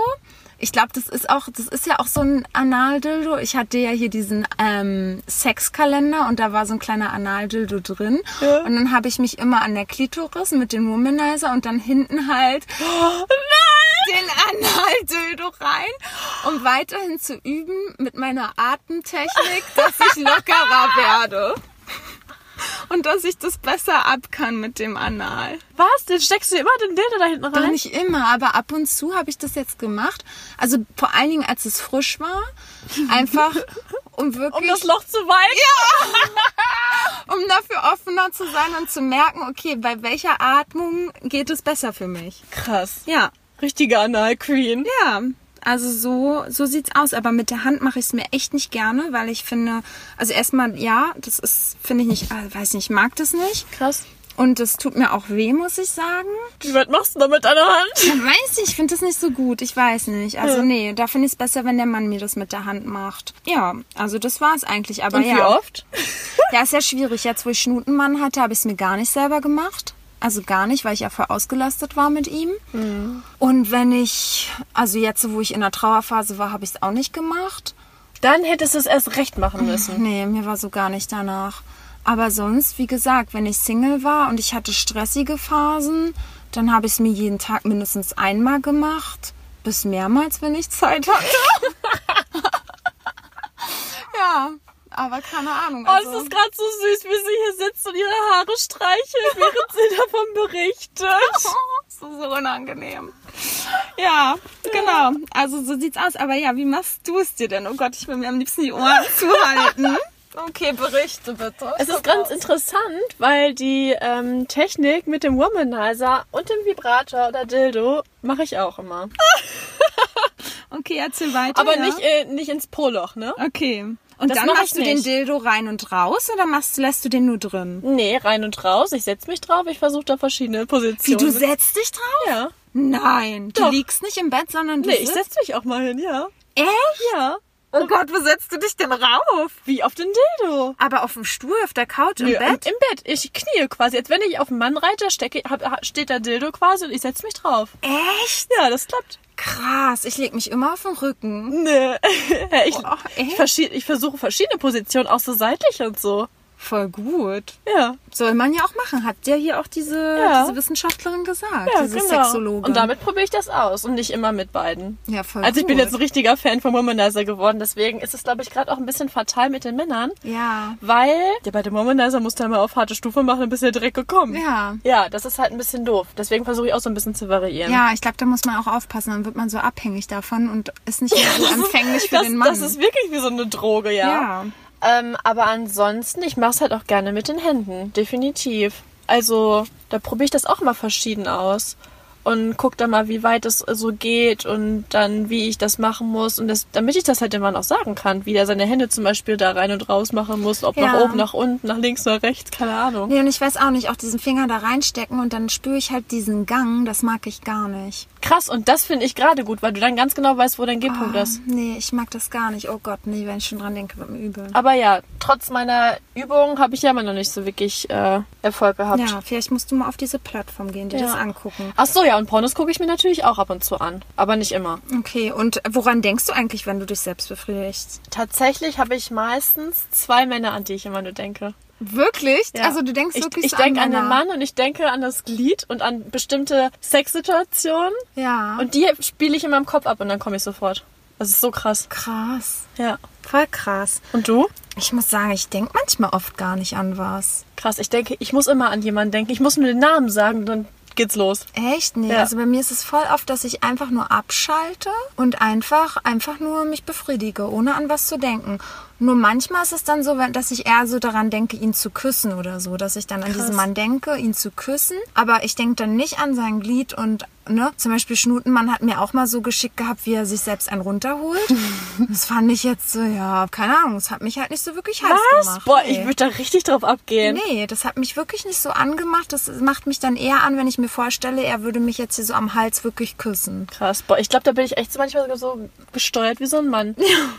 Ich glaube, das ist auch, das ist ja auch so ein Analdildo. Ich hatte ja hier diesen ähm, Sexkalender und da war so ein kleiner Analdildo drin. Ja. Und dann habe ich mich immer an der Klitoris mit dem Womanizer und dann hinten halt den Analdildo rein, um weiterhin zu üben mit meiner Atemtechnik, dass ich lockerer werde. Und dass ich das besser ab kann mit dem Anal. Was? Den steckst du immer den Dildo da hinten Doch rein? nicht immer, aber ab und zu habe ich das jetzt gemacht. Also vor allen Dingen, als es frisch war. Einfach, um wirklich, (laughs) Um das Loch zu weiten? (laughs) um dafür offener zu sein und zu merken, okay, bei welcher Atmung geht es besser für mich. Krass. Ja, Richtige Anal-Queen. ja. Also so, so sieht's aus. Aber mit der Hand mache ich es mir echt nicht gerne, weil ich finde, also erstmal, ja, das ist, finde ich nicht, äh, weiß nicht, ich mag das nicht. Krass. Und es tut mir auch weh, muss ich sagen. Wie weit machst du da mit deiner Hand? Ich weiß nicht, ich finde das nicht so gut. Ich weiß nicht. Also nee, da finde ich es besser, wenn der Mann mir das mit der Hand macht. Ja, also das war es eigentlich. Aber Und ja. wie oft? Ja, ist ja schwierig. Jetzt, wo ich Schnutenmann hatte, habe ich es mir gar nicht selber gemacht. Also gar nicht, weil ich ja voll ausgelastet war mit ihm. Und wenn ich, also jetzt, wo ich in der Trauerphase war, habe ich es auch nicht gemacht. Dann hättest du es erst recht machen müssen. (laughs) Nee, mir war so gar nicht danach. Aber sonst, wie gesagt, wenn ich Single war und ich hatte stressige Phasen, dann habe ich es mir jeden Tag mindestens einmal gemacht. Bis mehrmals, wenn ich Zeit hatte. (laughs) ja, aber keine Ahnung. Oh, Also, es ist gerade so süß, wie sie hier sitzt und ihre Haare streichelt, während sie (laughs) davon berichtet. (laughs) so, so unangenehm. Ja, genau. Also so sieht's aus. Aber ja, wie machst du es dir denn? Oh Gott, ich will mir am liebsten die Ohren (laughs) zuhalten. Okay, berichte bitte. Es ist ganz interessant, weil die ähm, Technik mit dem Womanizer und dem Vibrator oder Dildo mache ich auch immer. Okay, erzähl weiter. Aber ja. nicht, äh, nicht ins Poloch, ne? Okay. Und Das dann mach machst ich du den nicht. Dildo rein und raus oder machst, lässt du den nur drin? Nee, rein und raus. Ich setze mich drauf. Ich versuche da verschiedene Wie, Positionen. du setzt dich drauf? Ja. Nein, du Doch. liegst nicht im Bett, sondern du Nee, ich sitzt. setze mich auch mal hin, ja. Echt? Ja. Oh Gott, wo setzt du dich denn rauf? Wie auf den Dildo. Aber auf dem Stuhl, auf der Couch, im Nö, Bett? Im, Im Bett. Ich knie quasi. Als wenn ich auf einen Mann reite, stecke, hab- steht der Dildo quasi und ich setze mich drauf. Echt? Ja, das klappt. Krass, ich leg mich immer auf den Rücken. Nee. (laughs) ich, Oh, ich, ich versuche verschiedene Positionen, auch so seitlich und so. Voll gut. Ja. Soll man ja auch machen, hat ja hier auch diese, Ja. diese Wissenschaftlerin gesagt, Ja, diese genau. Sexologin. Und damit probiere ich das aus und nicht immer mit beiden. ja, voll Also ich bin jetzt ein richtiger Fan vom Womanizer geworden, deswegen ist es, glaube ich, gerade auch ein bisschen fatal mit den Männern. Ja. Weil, ja, bei dem Womanizer musst du einmal auf harte Stufe machen, dann bist ja direkt gekommen. Ja. Ja, das ist halt ein bisschen doof. Deswegen versuche ich auch so ein bisschen zu variieren. Ja, ich glaube, da muss man auch aufpassen, dann wird man so abhängig davon und ist nicht (laughs) mehr so empfänglich für das, den Mann. das ist wirklich wie so eine Droge, ja. ja. Ähm, aber ansonsten, ich mache es halt auch gerne mit den Händen, definitiv. Also, da probiere ich das auch mal verschieden aus. Und guck dann mal, wie weit es so geht und dann, wie ich das machen muss. Und das, damit ich das halt dem Mann auch sagen kann, wie der seine Hände zum Beispiel da rein und raus machen muss, ob nach Ja. oben, nach unten, nach links, nach rechts, keine Ahnung. Nee, und ich weiß auch nicht, auch diesen Finger da reinstecken und dann spüre ich halt diesen Gang, das mag ich gar nicht. Krass, und das finde ich gerade gut, weil du dann ganz genau weißt, wo dein G-Punkt Ah, ist. Nee, ich mag das gar nicht. Oh Gott, nee, wenn ich schon dran denke, wird mir übel. Aber ja, trotz meiner Übung habe ich ja immer noch nicht so wirklich äh, Erfolg gehabt. Ja, vielleicht musst du mal auf diese Plattform gehen, dir Ja. das angucken. Ach so, ja, und Pornos gucke ich mir natürlich auch ab und zu an. Aber nicht immer. Okay, und woran denkst du eigentlich, wenn du dich selbst befriedigst? Tatsächlich habe ich meistens zwei Männer, an die ich immer nur denke. Wirklich? Ja. Also du denkst ich, wirklich Ich so denke an Männer? den Mann und ich denke an das Glied und an bestimmte Sexsituationen. Ja. Und die spiele ich in meinem Kopf ab und dann komme ich sofort. Das ist so krass. krass. Ja. Voll krass. Und du? Ich muss sagen, ich denke manchmal oft gar nicht an was. Krass. Ich denke, ich muss immer an jemanden denken. Ich muss nur den Namen sagen, dann geht's los. Echt? Nee, Ja. also bei mir ist es voll oft, dass ich einfach nur abschalte und einfach, einfach nur mich befriedige, ohne an was zu denken. Nur manchmal ist es dann so, dass ich eher so daran denke, ihn zu küssen oder so, dass ich dann an diesen Mann denke, ihn zu küssen. Aber ich denke dann nicht an sein Glied und, ne, zum Beispiel Schnutenmann hat mir auch mal so geschickt gehabt, wie er sich selbst einen runterholt. (laughs) das fand ich jetzt so, ja, keine Ahnung, es hat mich halt nicht so wirklich heiß gemacht. Boah, Nee. ich würde da richtig drauf abgehen. Nee, das hat mich wirklich nicht so angemacht. Das macht mich dann eher an, wenn ich mir vorstelle, er würde mich jetzt hier so am Hals wirklich küssen. Krass. Boah, ich glaube, da bin ich echt manchmal sogar so gesteuert wie so ein Mann.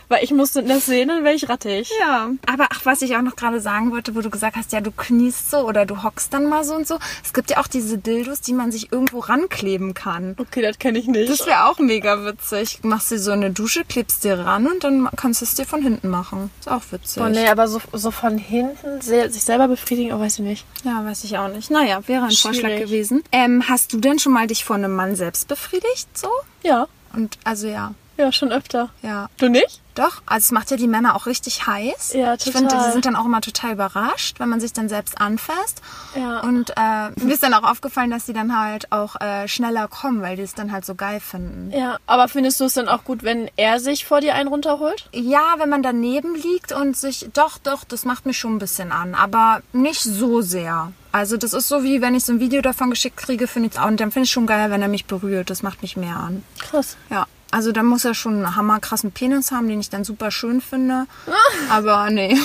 Weil ich musste das sehen, dann wäre ich rattig. Ja. Aber ach, was ich auch noch gerade sagen wollte, wo du gesagt hast, ja, du kniest so oder du hockst dann mal so und so. Es gibt ja auch diese Dildos, die man sich irgendwo rankleben kann. Okay, das kenne ich nicht. Das wäre auch mega witzig. Machst dir so eine Dusche, klebst dir ran und dann kannst du es dir von hinten machen. Ist auch witzig. Boah, nee, aber so, so von hinten sich selber befriedigen, oh, weiß ich nicht. Ja, weiß ich auch nicht. Naja, wäre ein Vorschlag Schwierig. gewesen. Ähm, hast du denn schon mal dich von einem Mann selbst befriedigt? So? Ja, Und also ja, ja, schon öfter. ja. Du nicht? Doch, also es macht ja die Männer auch richtig heiß. Ja, Ich finde, total. die sind dann auch immer total überrascht, wenn man sich dann selbst anfasst. Ja. Und äh, mir ist dann auch aufgefallen, dass sie dann halt auch äh, schneller kommen, weil die es dann halt so geil finden. Ja, aber findest du es dann auch gut, wenn er sich vor dir einen runterholt? Ja, wenn man daneben liegt und sich, doch, doch, das macht mich schon ein bisschen an, aber nicht so sehr. Also das ist so wie, wenn ich so ein Video davon geschickt kriege, finde ich auch, und dann finde ich schon geil, wenn er mich berührt. Das macht mich mehr an. Krass. Ja. Also da muss er schon einen hammerkrassen Penis haben, den ich dann super schön finde. (laughs) Aber nee.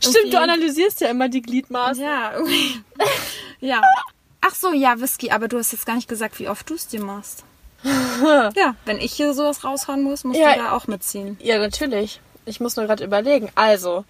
Stimmt, du analysierst ja immer die Gliedmaßen. Ja, irgendwie. (laughs) ja. Ach so, ja, Whisky, aber du hast jetzt gar nicht gesagt, wie oft du es dir machst. (laughs) ja, wenn ich hier sowas raushauen muss, musst Ja. du da auch mitziehen. Ja, natürlich. Ich muss nur gerade überlegen. Also,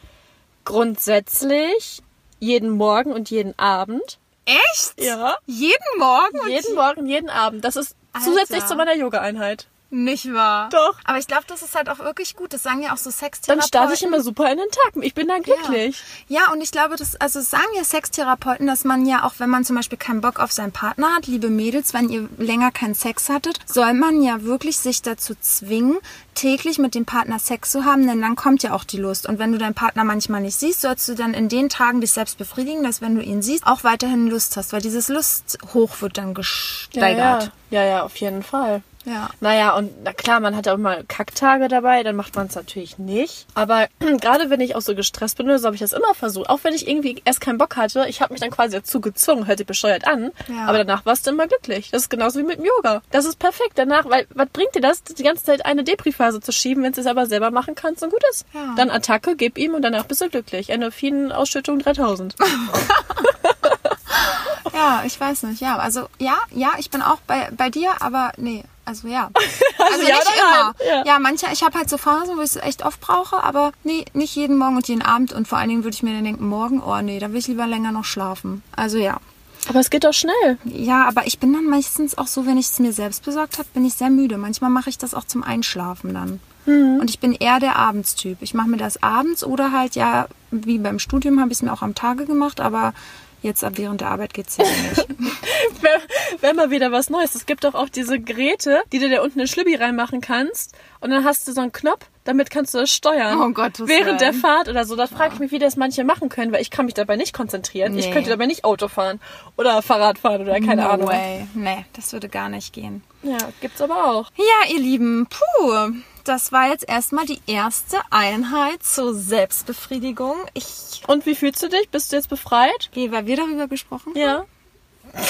grundsätzlich jeden Morgen und jeden Abend. Echt? Ja. Jeden Morgen? und Jeden Morgen, jeden Abend. Das ist Alter. zusätzlich zu meiner Yoga-Einheit. Nicht wahr? Doch. Aber ich glaube, das ist halt auch wirklich gut. Das sagen ja auch so Dann Sextherapeuten. starte ich immer super in den Tag. Ich bin dann glücklich. Ja. ja, und ich glaube, das, also sagen ja Sextherapeuten, dass man ja auch, wenn man zum Beispiel keinen Bock auf seinen Partner hat, liebe Mädels, wenn ihr länger keinen Sex hattet, soll man ja wirklich sich dazu zwingen, täglich mit dem Partner Sex zu haben, denn dann kommt ja auch die Lust. Und wenn du deinen Partner manchmal nicht siehst, sollst du dann in den Tagen dich selbst befriedigen, dass wenn du ihn siehst, auch weiterhin Lust hast, weil dieses Lust hoch wird dann gesteigert. Ja, ja, ja, auf jeden Fall. Ja. Naja, und na klar, man hat ja auch mal Kacktage dabei, dann macht man es natürlich nicht. Aber (clears throat) gerade wenn ich auch so gestresst bin, so habe ich das immer versucht. Auch wenn ich irgendwie erst keinen Bock hatte, ich habe mich dann quasi dazu gezwungen, hört sich bescheuert an. Ja. Aber danach warst du immer glücklich. Das ist genauso wie mit dem Yoga. Das ist perfekt danach, weil was bringt dir das, die ganze Zeit eine Depri-Phase zu schieben, wenn du es aber selber machen kannst und gut ist? Ja. Dann Attacke, gib ihm und danach bist du glücklich. Endorphinausschüttung 3000. (laughs) (laughs) Ja, ich weiß nicht. Ja, also ja, ja, ich bin auch bei, bei dir, aber nee, also ja. (laughs) Also, ja nicht immer. nein? Ja, Ja. manche, ich habe halt so Phasen, wo ich es echt oft brauche, aber nee, nicht jeden Morgen und jeden Abend und vor allen Dingen würde ich mir dann denken, morgen, oh nee, da will ich lieber länger noch schlafen. Also ja. Aber es geht doch schnell. Ja, aber ich bin dann meistens auch so, wenn ich es mir selbst besorgt habe, bin ich sehr müde. Manchmal mache ich das auch zum Einschlafen dann. Und ich bin eher der Abendstyp. Ich mache mir das abends oder halt ja, wie beim Studium habe ich es mir auch am Tage gemacht, aber jetzt ab während der Arbeit geht's ja nicht. (laughs) Wäre wär mal wieder was Neues. Es gibt doch auch diese Geräte, die du da unten in Schlibbi reinmachen kannst. Und dann hast du so einen Knopf, damit kannst du das steuern. Oh Gottes Während der. Fahrt oder so. Da frage ich mich, wie das manche machen können, weil ich kann mich dabei nicht konzentrieren. Ich Nee. könnte dabei nicht Auto fahren oder Fahrrad fahren oder keine no Ahnung. way. Nee, das würde gar nicht gehen. Ja, gibt's aber auch. Ja, ihr Lieben, puh. Das war jetzt erstmal die erste Einheit zur Selbstbefriedigung. Ich Und wie fühlst du dich? Bist du jetzt befreit? gehe, weil wir darüber gesprochen haben. Ja. (laughs)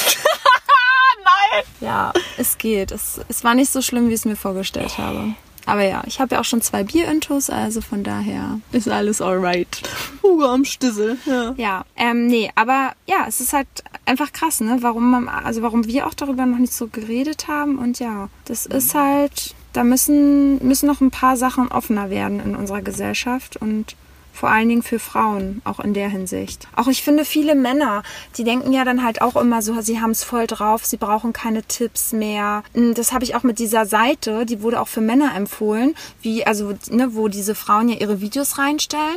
Ja, es geht. Es, es war nicht so schlimm, wie ich es mir vorgestellt habe. Aber ja, ich habe ja auch schon zwei Bierintos, also von daher ist alles alright. Hugo am Stissel. Ja. Ja, ähm, nee, aber ja, es ist halt einfach krass, ne? Warum man, also warum wir auch darüber noch nicht so geredet haben und ja, das ist halt, da müssen, müssen noch ein paar Sachen offener werden in unserer Gesellschaft und vor allen Dingen für Frauen, auch in der Hinsicht. Auch ich finde, viele Männer, die denken ja dann halt auch immer so, sie haben es voll drauf, sie brauchen keine Tipps mehr. Mm, Das habe ich auch mit dieser Seite, die wurde auch für Männer empfohlen, wie, also, ne, wo diese Frauen ja ihre Videos reinstellen.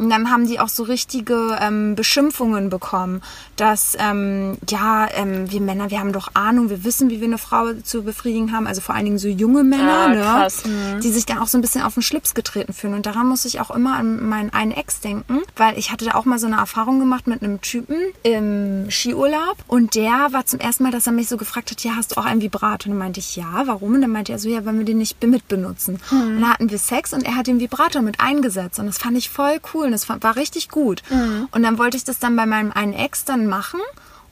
Und dann haben die auch so richtige ähm, Beschimpfungen bekommen, dass, ähm, ja, ähm, wir Männer, wir haben doch Ahnung, wir wissen, wie wir eine Frau zu befriedigen haben, also vor allen Dingen so junge Männer, Ah, ne? krass, hm. die sich dann auch so ein bisschen auf den Schlips getreten fühlen. Und daran muss ich auch immer an meinen einen Ex denken, weil ich hatte da auch mal so eine Erfahrung gemacht mit einem Typen im Skiurlaub und der war zum ersten Mal, dass er mich so gefragt hat, ja, hast du auch einen Vibrator? Und dann meinte ich, ja, warum? Und dann meinte er so, ja, weil wir den nicht mit benutzen. Und dann hatten wir Sex und er hat den Vibrator mit eingesetzt und das fand ich voll cool und das war war richtig gut. Und dann wollte ich das dann bei meinem einen Ex dann machen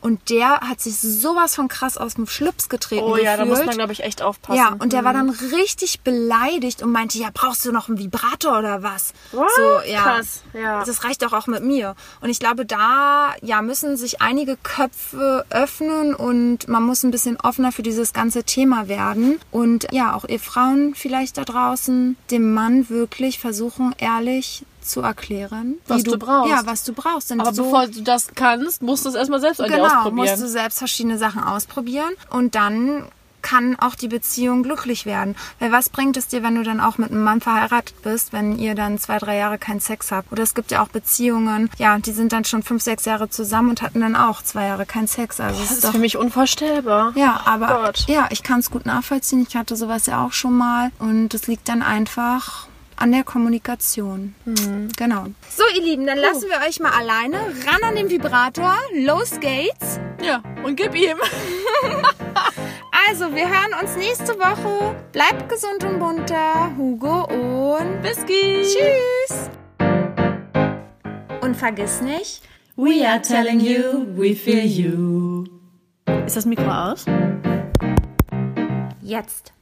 und der hat sich sowas von krass aus dem Schlips getreten Oh ja, da muss gefühlt. man, glaube ich, echt aufpassen. Ja, und der war dann richtig beleidigt und meinte, ja, brauchst du noch einen Vibrator oder was? What? So, ja. Krass, ja. Das reicht doch auch mit mir. Und ich glaube, da, ja, müssen sich einige Köpfe öffnen und man muss ein bisschen offener für dieses ganze Thema werden. Und ja, auch ihr Frauen vielleicht da draußen, dem Mann wirklich versuchen, ehrlich zu erklären, Was wie du brauchst. Ja, was du brauchst. Denn Aber so, bevor du das kannst, musst du es erstmal selbst Genau, ausprobieren. musst du selbst verschiedene Sachen ausprobieren und dann kann auch die Beziehung glücklich werden. Weil was bringt es dir, wenn du dann auch mit einem Mann verheiratet bist, wenn ihr dann zwei, drei Jahre keinen Sex habt? Oder es gibt ja auch Beziehungen, ja, die sind dann schon fünf, sechs Jahre zusammen und hatten dann auch zwei Jahre keinen Sex. Also das ist ist doch für mich unvorstellbar. ja, aber Gott. ja, ich kann es gut nachvollziehen. Ich hatte sowas ja auch schon mal und es liegt dann einfach an der Kommunikation. Mhm. Genau. So, ihr Lieben, dann lassen wir euch mal alleine. Ran an den Vibrator. Los geht's. Ja, und gib ihm. (laughs) Also, wir hören uns nächste Woche. Bleibt gesund und munter. Hugo und Whisky. tschüss. Und vergiss nicht, We are telling you, we feel you. Ist das Mikro aus? jetzt.